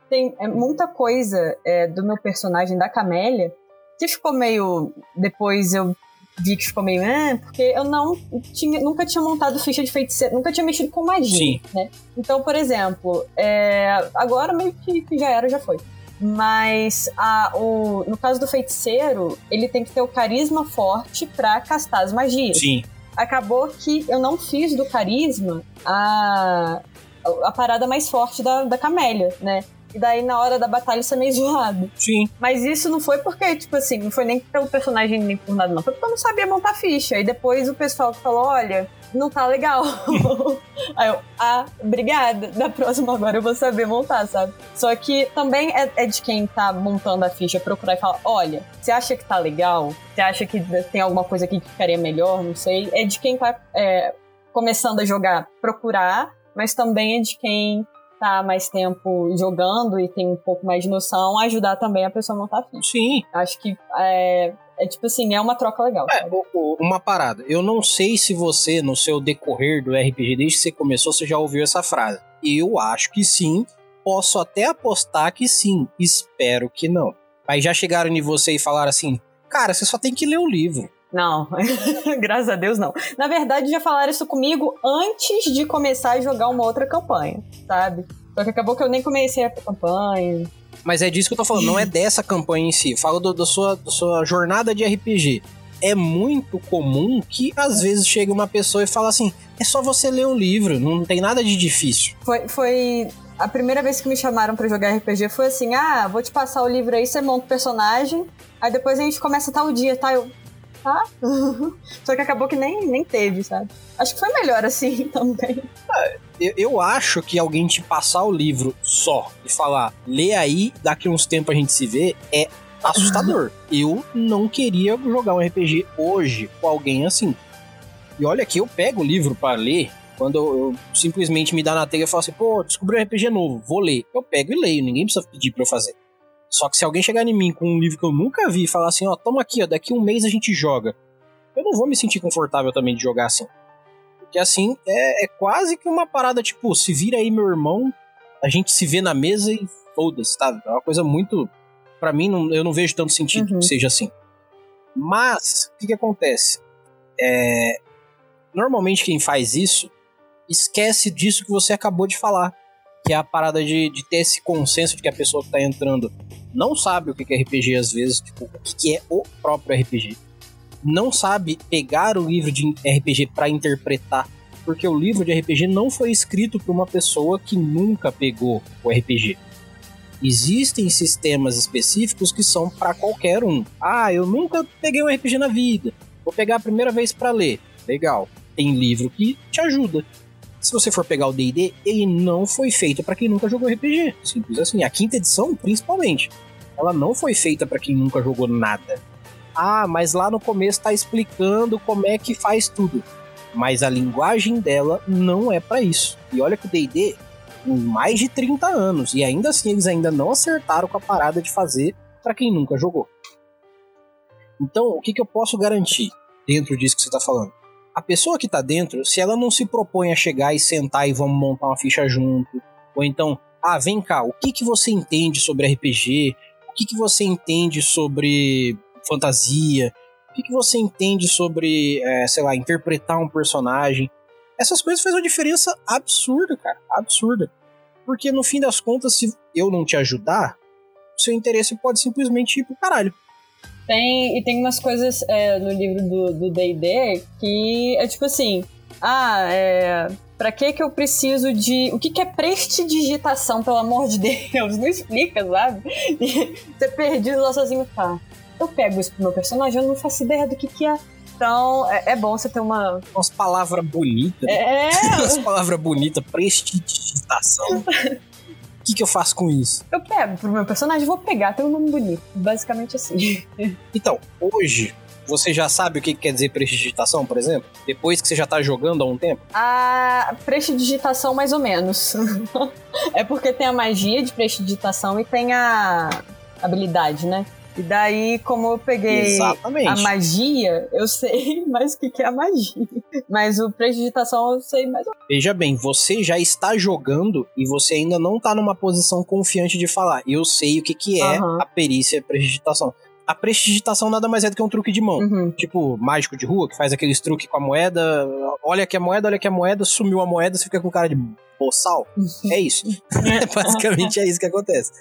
Speaker 2: tem é, muita coisa é, do meu personagem da Camélia que ficou meio. Depois eu vi que ficou meio, ah, porque eu não tinha, nunca tinha montado ficha de feiticeiro, nunca tinha mexido com magia, Sim. né? Então, por exemplo, é, agora meio que, que, já era, já foi. Mas a, o, no caso do feiticeiro, ele tem que ter o carisma forte para castar as magias.
Speaker 1: Sim.
Speaker 2: Acabou que eu não fiz do carisma a, a parada mais forte da, da Camélia, né? E daí, na hora da batalha, isso é meio zoado.
Speaker 1: Sim.
Speaker 2: Mas isso não foi porque, tipo assim, não foi nem pelo personagem nem por nada, não. Foi porque eu não sabia montar ficha. E depois o pessoal falou: olha, não tá legal. Aí eu, ah, obrigada. Da próxima agora eu vou saber montar, sabe? Só que também é, é, de quem tá montando a ficha procurar e falar: olha, você acha que tá legal? Você acha que tem alguma coisa aqui que ficaria melhor? Não sei. É de quem tá é, começando a jogar procurar, mas também é de quem tá mais tempo jogando e tem um pouco mais de noção, ajudar também a pessoa a montar ficha.
Speaker 1: Sim.
Speaker 2: Acho que é, é tipo assim, é uma troca legal.
Speaker 1: É, uma parada. Eu não sei se você, no seu decorrer do RPG, desde que você começou, você já ouviu essa frase. Eu acho que sim. Posso até apostar que sim. Espero que não. Aí já chegaram em você e falaram assim: Cara, você só tem que ler o livro.
Speaker 2: Não, graças a Deus não. Na verdade, já falaram isso comigo antes de começar a jogar uma outra campanha, sabe? Só que acabou que eu nem comecei a campanha.
Speaker 1: Mas é disso que eu tô falando, não é dessa campanha em si. Falo do, da, sua, sua jornada de RPG. É muito comum que às vezes chega uma pessoa e fala assim: é só você ler o livro, não tem nada de difícil.
Speaker 2: Foi, foi a primeira vez que me chamaram para jogar RPG foi assim: ah, vou te passar o livro aí, você monta o personagem, aí depois a gente começa tal dia, tá? Eu, tá? Só que acabou que nem, nem teve, sabe? Acho que foi melhor assim também.
Speaker 1: É, eu, eu, acho que alguém te passar o livro só e falar, lê aí, daqui uns tempos a gente se vê, é assustador. eu não queria jogar um RPG hoje com alguém assim. E olha que eu pego o livro para ler quando eu, eu, simplesmente me dá na telha e falo assim, pô, descobri um RPG novo, vou ler. Eu pego e leio, ninguém precisa pedir pra eu fazer. Só que se alguém chegar em mim com um livro que eu nunca vi e falar assim, ó, toma aqui, ó, daqui um mês a gente joga. Eu não vou me sentir confortável também de jogar assim. Porque assim, é, é quase que uma parada tipo, se vira aí meu irmão, a gente se vê na mesa e foda-se, tá? É uma coisa muito. para mim, não, eu não vejo tanto sentido uhum. que seja assim. Mas, o que, que acontece? É, normalmente quem faz isso esquece disso que você acabou de falar que é a parada de, de ter esse consenso de que a pessoa que tá entrando não sabe o que é RPG às vezes, tipo, o que é o próprio RPG. Não sabe pegar o livro de RPG para interpretar, porque o livro de RPG não foi escrito por uma pessoa que nunca pegou o RPG. Existem sistemas específicos que são para qualquer um. Ah, eu nunca peguei um RPG na vida. Vou pegar a primeira vez para ler. Legal. Tem livro que te ajuda. Se você for pegar o D&D, ele não foi feito para quem nunca jogou RPG. Simples assim. A quinta edição, principalmente, ela não foi feita para quem nunca jogou nada. Ah, mas lá no começo tá explicando como é que faz tudo. Mas a linguagem dela não é para isso. E olha que o D&D tem mais de 30 anos e ainda assim eles ainda não acertaram com a parada de fazer para quem nunca jogou. Então, o que, que eu posso garantir dentro disso que você está falando? A pessoa que está dentro, se ela não se propõe a chegar e sentar e vamos montar uma ficha junto, ou então, ah, vem cá, o que, que você entende sobre RPG? O que, que você entende sobre fantasia? O que, que você entende sobre, é, sei lá, interpretar um personagem? Essas coisas fazem uma diferença absurda, cara. Absurda. Porque no fim das contas, se eu não te ajudar, seu interesse pode simplesmente ir pro caralho.
Speaker 2: Tem, e tem umas coisas é, no livro do D&D que é tipo assim, ah, é, pra que que eu preciso de... O que que é prestidigitação, pelo amor de Deus? Não explica, sabe? E você perdido lá sozinho, tá. Eu pego isso pro meu personagem, eu não faço ideia do que que é. Então, é, é bom você ter uma...
Speaker 1: Umas palavras bonitas.
Speaker 2: É!
Speaker 1: Umas palavras bonitas, prestidigitação. O que, que eu faço com isso?
Speaker 2: Eu pego pro meu personagem, vou pegar, tem um nome bonito. Basicamente assim.
Speaker 1: Então, hoje, você já sabe o que quer dizer prestidigitação, por exemplo? Depois que você já tá jogando há um tempo?
Speaker 2: A prestidigitação, mais ou menos. é porque tem a magia de prestidigitação e tem a habilidade, né? E daí, como eu peguei
Speaker 1: Exatamente.
Speaker 2: a magia, eu sei mais o que que é a magia. Mas o prestidigitação eu sei mais.
Speaker 1: Veja bem, você já está jogando e você ainda não tá numa posição confiante de falar. Eu sei o que, que é
Speaker 2: Aham.
Speaker 1: a perícia prestidigitação. A prestidigitação nada mais é do que um truque de mão.
Speaker 2: Uhum.
Speaker 1: Tipo, mágico de rua, que faz aqueles truques com a moeda. Olha aqui a moeda, olha aqui a moeda, sumiu a moeda, você fica com cara de boçal. É isso. Basicamente é isso que acontece.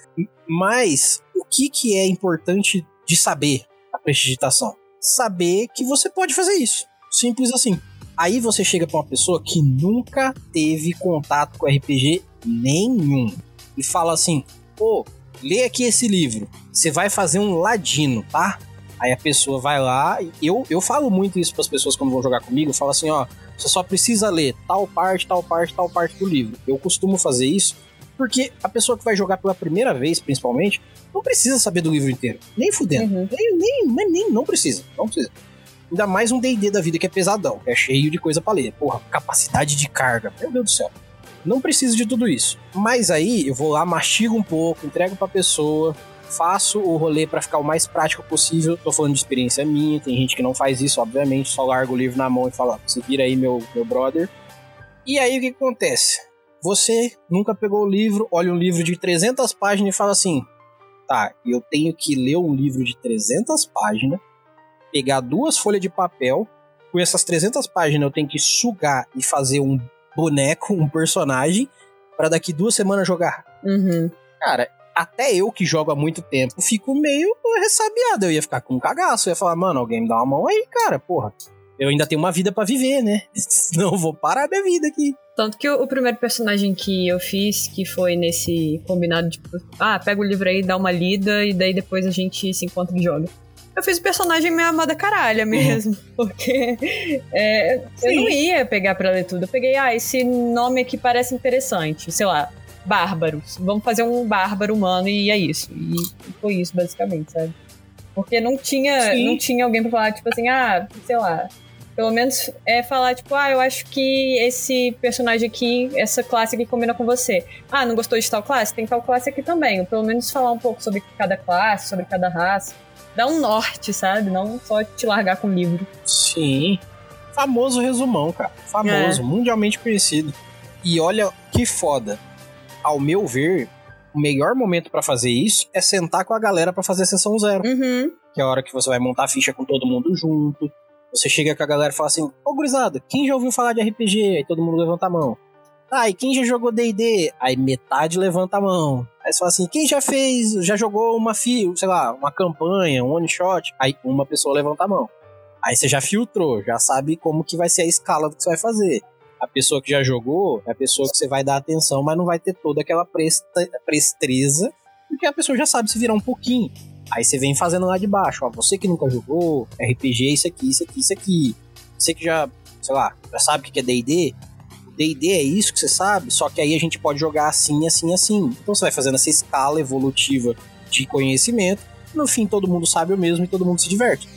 Speaker 1: Mas que, que é importante de saber a prestidigitação? Saber que você pode fazer isso. Simples assim. Aí você chega pra uma pessoa que nunca teve contato com RPG nenhum e fala assim: pô, lê aqui esse livro. Você vai fazer um ladino, tá? Aí a pessoa vai lá, eu, eu falo muito isso para as pessoas quando vão jogar comigo, eu falo assim, ó, você só precisa ler tal parte, tal parte, tal parte do livro. Eu costumo fazer isso porque a pessoa que vai jogar pela primeira vez, principalmente, não precisa saber do livro inteiro. Nem fudendo.
Speaker 2: Uhum.
Speaker 1: Nem, nem, nem, não precisa. Não precisa. Ainda mais um D&D da vida que é pesadão, que é cheio de coisa pra ler. Porra, capacidade de carga. Meu Deus do céu. Não precisa de tudo isso. Mas aí eu vou lá, mastigo um pouco, entrego pra pessoa, faço o rolê pra ficar o mais prático possível. Tô falando de experiência minha, tem gente que não faz isso, obviamente, só larga o livro na mão e fala: "Se vira aí, meu, meu brother". E aí o que, que acontece? Você nunca pegou o livro, olha um livro de 300 páginas e fala assim: "Tá, eu tenho que ler um livro de 300 páginas, pegar duas folhas de papel, com essas 300 páginas eu tenho que sugar e fazer um boneco, um personagem, pra daqui duas semanas jogar.
Speaker 2: Uhum.
Speaker 1: Cara, até eu que jogo há muito tempo, fico meio ressabiado. Eu ia ficar com um cagaço. Eu ia falar, mano, alguém me dá uma mão aí, cara, porra. Eu ainda tenho uma vida pra viver, né? Senão eu vou parar minha vida aqui.
Speaker 2: Tanto que o, o primeiro personagem que eu fiz, que foi nesse combinado, tipo, ah, pega o livro aí, dá uma lida e daí depois a gente se encontra e joga. Eu fiz o personagem minha amada caralha mesmo, porque é, eu não ia pegar pra ler tudo. Eu peguei, ah, esse nome aqui parece interessante, sei lá, bárbaros. Vamos fazer um bárbaro humano e é isso. E foi isso, basicamente, sabe? Porque não tinha,
Speaker 1: Sim.
Speaker 2: não tinha alguém pra falar, tipo assim, ah, sei lá, pelo menos é falar, tipo, ah, eu acho que esse personagem aqui, essa classe aqui combina com você. Ah, não gostou de tal classe? Tem tal classe aqui também. Ou pelo menos falar um pouco sobre cada classe, sobre cada raça. Dar um norte, sabe? Não só te largar com o livro.
Speaker 1: Sim. Famoso resumão, cara. Famoso, mundialmente conhecido. E olha que foda. Ao meu ver, o melhor momento pra fazer isso é sentar com a galera pra fazer a sessão zero.
Speaker 2: Uhum.
Speaker 1: que é a hora que você vai montar a ficha com todo mundo junto. Você chega com a galera e fala assim: Ô gurizada, quem já ouviu falar de RPG? Aí todo mundo levanta a mão. Ah, e quem já jogou DD? Aí metade levanta a mão. Aí você fala assim: quem já fez, já jogou uma sei lá, uma campanha, um one shot? Aí uma pessoa levanta a mão. Aí você já filtrou, já sabe como que vai ser a escala do que você vai fazer. A pessoa que já jogou é a pessoa que você vai dar atenção, mas não vai ter toda aquela presta, prestreza porque a pessoa já sabe se virar um pouquinho. Aí você vem fazendo lá de baixo, ó, você que nunca jogou, RPG, isso aqui, isso aqui, isso aqui. Você que já, sei lá, já sabe o que é D&D, D&D é isso que você sabe, só que aí a gente pode jogar assim, assim, assim. Então você vai fazendo essa escala evolutiva de conhecimento, no fim todo mundo sabe o mesmo e todo mundo se diverte.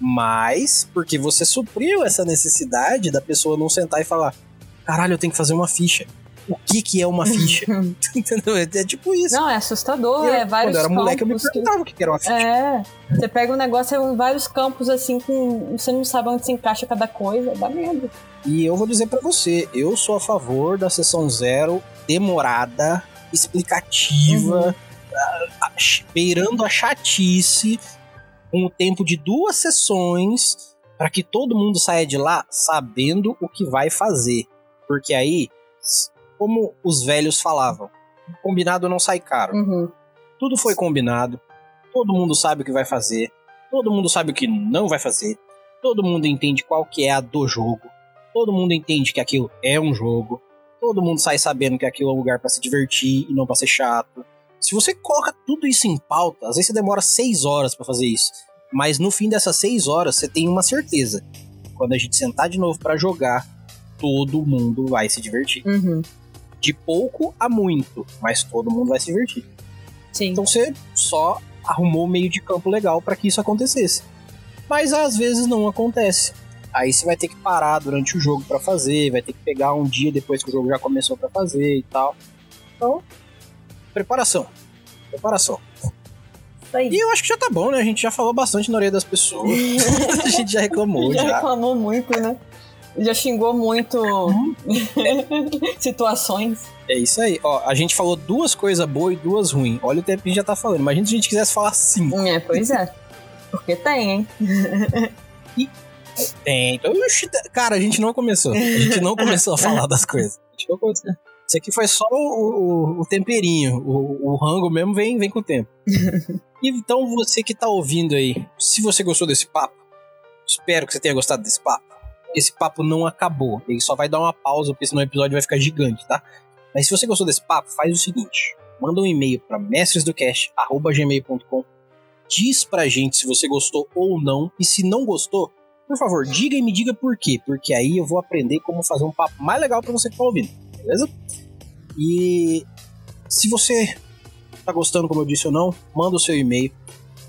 Speaker 1: Mas, porque você supriu essa necessidade da pessoa não sentar e falar: caralho, eu tenho que fazer uma ficha. O que que é uma ficha? Entendeu? É, tipo isso.
Speaker 2: Não, é assustador, eu, é vários
Speaker 1: Quando eu era moleque, eu me perguntava que... o que era uma ficha.
Speaker 2: É, você pega um negócio, é vários campos assim, com você não sabe onde se encaixa cada coisa, dá medo.
Speaker 1: E eu vou dizer para você, eu sou a favor da sessão zero demorada, explicativa, uhum. beirando a chatice, com o tempo de duas sessões para que todo mundo saia de lá sabendo o que vai fazer. Porque aí, como os velhos falavam, combinado não sai caro.
Speaker 2: Uhum.
Speaker 1: Tudo foi combinado, todo mundo sabe o que vai fazer, todo mundo sabe o que não vai fazer, todo mundo entende qual que é a do jogo, todo mundo entende que aquilo é um jogo, todo mundo sai sabendo que aquilo é um lugar para se divertir e não para ser chato. Se você coloca tudo isso em pauta, às vezes você demora seis horas para fazer isso. Mas no fim dessas seis horas, você tem uma certeza. Quando a gente sentar de novo para jogar, todo mundo vai se divertir.
Speaker 2: Uhum.
Speaker 1: De pouco a muito, mas todo mundo vai se divertir.
Speaker 2: Sim.
Speaker 1: Então você só arrumou meio de campo legal para que isso acontecesse. Mas às vezes não acontece. Aí você vai ter que parar durante o jogo para fazer, vai ter que pegar um dia depois que o jogo já começou para fazer e tal. Então, Preparação. Preparação. E eu acho que já tá bom, né? A gente já falou bastante na orelha das pessoas. a gente já reclamou.
Speaker 2: Já,
Speaker 1: já.
Speaker 2: reclamou muito, né? Já xingou muito situações.
Speaker 1: É isso aí. Ó, a gente falou duas coisas boas e duas ruins. Olha o tempo que a gente já tá falando. Imagina se a gente quisesse falar cinco.
Speaker 2: É, pois é. Porque tem, hein?
Speaker 1: e tem. Então, cara, a gente não começou. A gente não começou a falar das coisas. A gente não começou. Isso aqui foi só o, o, o temperinho. O, o, rango mesmo vem, vem com o tempo. então, você que tá ouvindo aí, se você gostou desse papo, espero que você tenha gostado desse papo. Esse papo não acabou. Ele só vai dar uma pausa, porque senão o episódio vai ficar gigante, tá? Mas se você gostou desse papo, faz o seguinte: manda um e-mail para mestresdocast.gmail.com. Diz pra gente se você gostou ou não. E se não gostou, por favor, diga e me diga por quê. Porque aí eu vou aprender como fazer um papo mais legal para você que tá ouvindo beleza? E se você tá gostando, como eu disse ou não, manda o seu e-mail.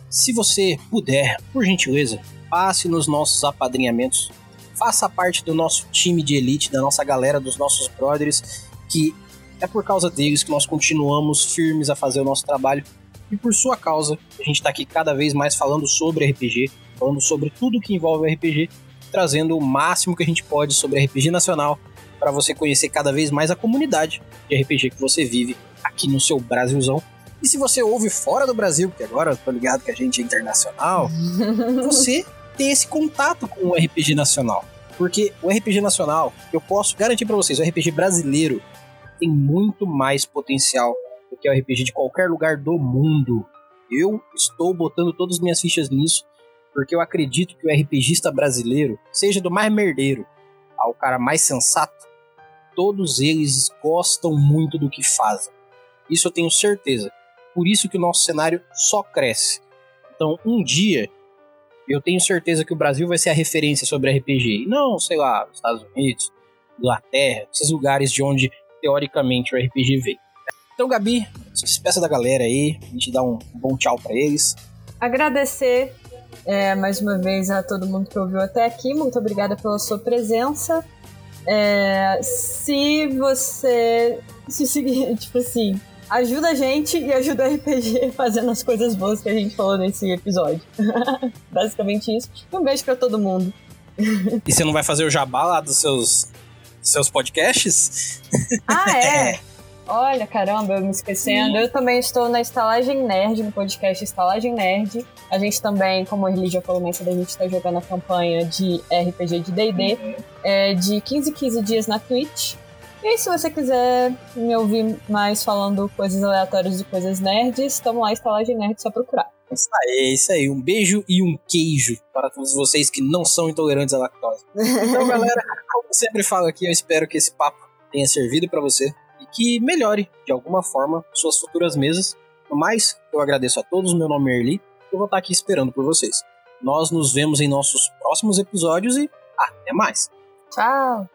Speaker 1: Se você puder, por gentileza, passe nos nossos apadrinhamentos. Faça parte do nosso time de elite, da nossa galera, dos nossos brothers, que é por causa deles que nós continuamos firmes a fazer o nosso trabalho. E por sua causa, a gente está aqui cada vez mais falando sobre RPG, falando sobre tudo que envolve RPG, trazendo o máximo que a gente pode sobre RPG nacional para você conhecer cada vez mais a comunidade de RPG que você vive aqui no seu Brasilzão. E se você ouve fora do Brasil, porque agora eu tô ligado que a gente é internacional, você tem esse contato com o RPG nacional. Porque o RPG nacional, eu posso garantir para vocês, o RPG brasileiro tem muito mais potencial do que o RPG de qualquer lugar do mundo. Eu estou botando todas as minhas fichas nisso, porque eu acredito que o RPGista brasileiro, seja do mais merdeiro ao cara mais sensato, todos eles gostam muito do que fazem. Isso eu tenho certeza. Por isso que o nosso cenário só cresce. Então, um dia, eu tenho certeza que o Brasil vai ser a referência sobre RPG. não, sei lá, Estados Unidos, Inglaterra, esses lugares de onde, teoricamente, o RPG veio. Então, Gabi, se despeça da galera aí, a gente dá um bom tchau para eles.
Speaker 2: Agradecer é, mais uma vez a todo mundo que ouviu até aqui. Muito obrigada pela sua presença. É, se você se seguir, tipo assim, ajuda a gente e ajuda o RPG fazendo as coisas boas que a gente falou nesse episódio. Basicamente isso. Um beijo para todo mundo.
Speaker 1: E você não vai fazer o jabá lá dos seus, seus podcasts?
Speaker 2: Ah, é. Olha, caramba, eu me esquecendo. Eu também estou na Estalagem Nerd, no podcast Estalagem Nerd. A gente também, como a Religia falou mais cedo, a gente está jogando a campanha de RPG de D&D uhum. é, de 15 15 dias na Twitch. E aí, se você quiser me ouvir mais falando coisas aleatórias de coisas nerds, estamos lá, Estalagem Nerd, só procurar.
Speaker 1: Isso aí, isso aí. Um beijo e um queijo para todos vocês que não são intolerantes à lactose. Então, galera, como eu sempre falo aqui, eu espero que esse papo tenha servido para você que melhore de alguma forma suas futuras mesas. No mais, eu agradeço a todos, meu nome é Erli, eu vou estar aqui esperando por vocês. Nós nos vemos em nossos próximos episódios e até mais.
Speaker 2: Tchau!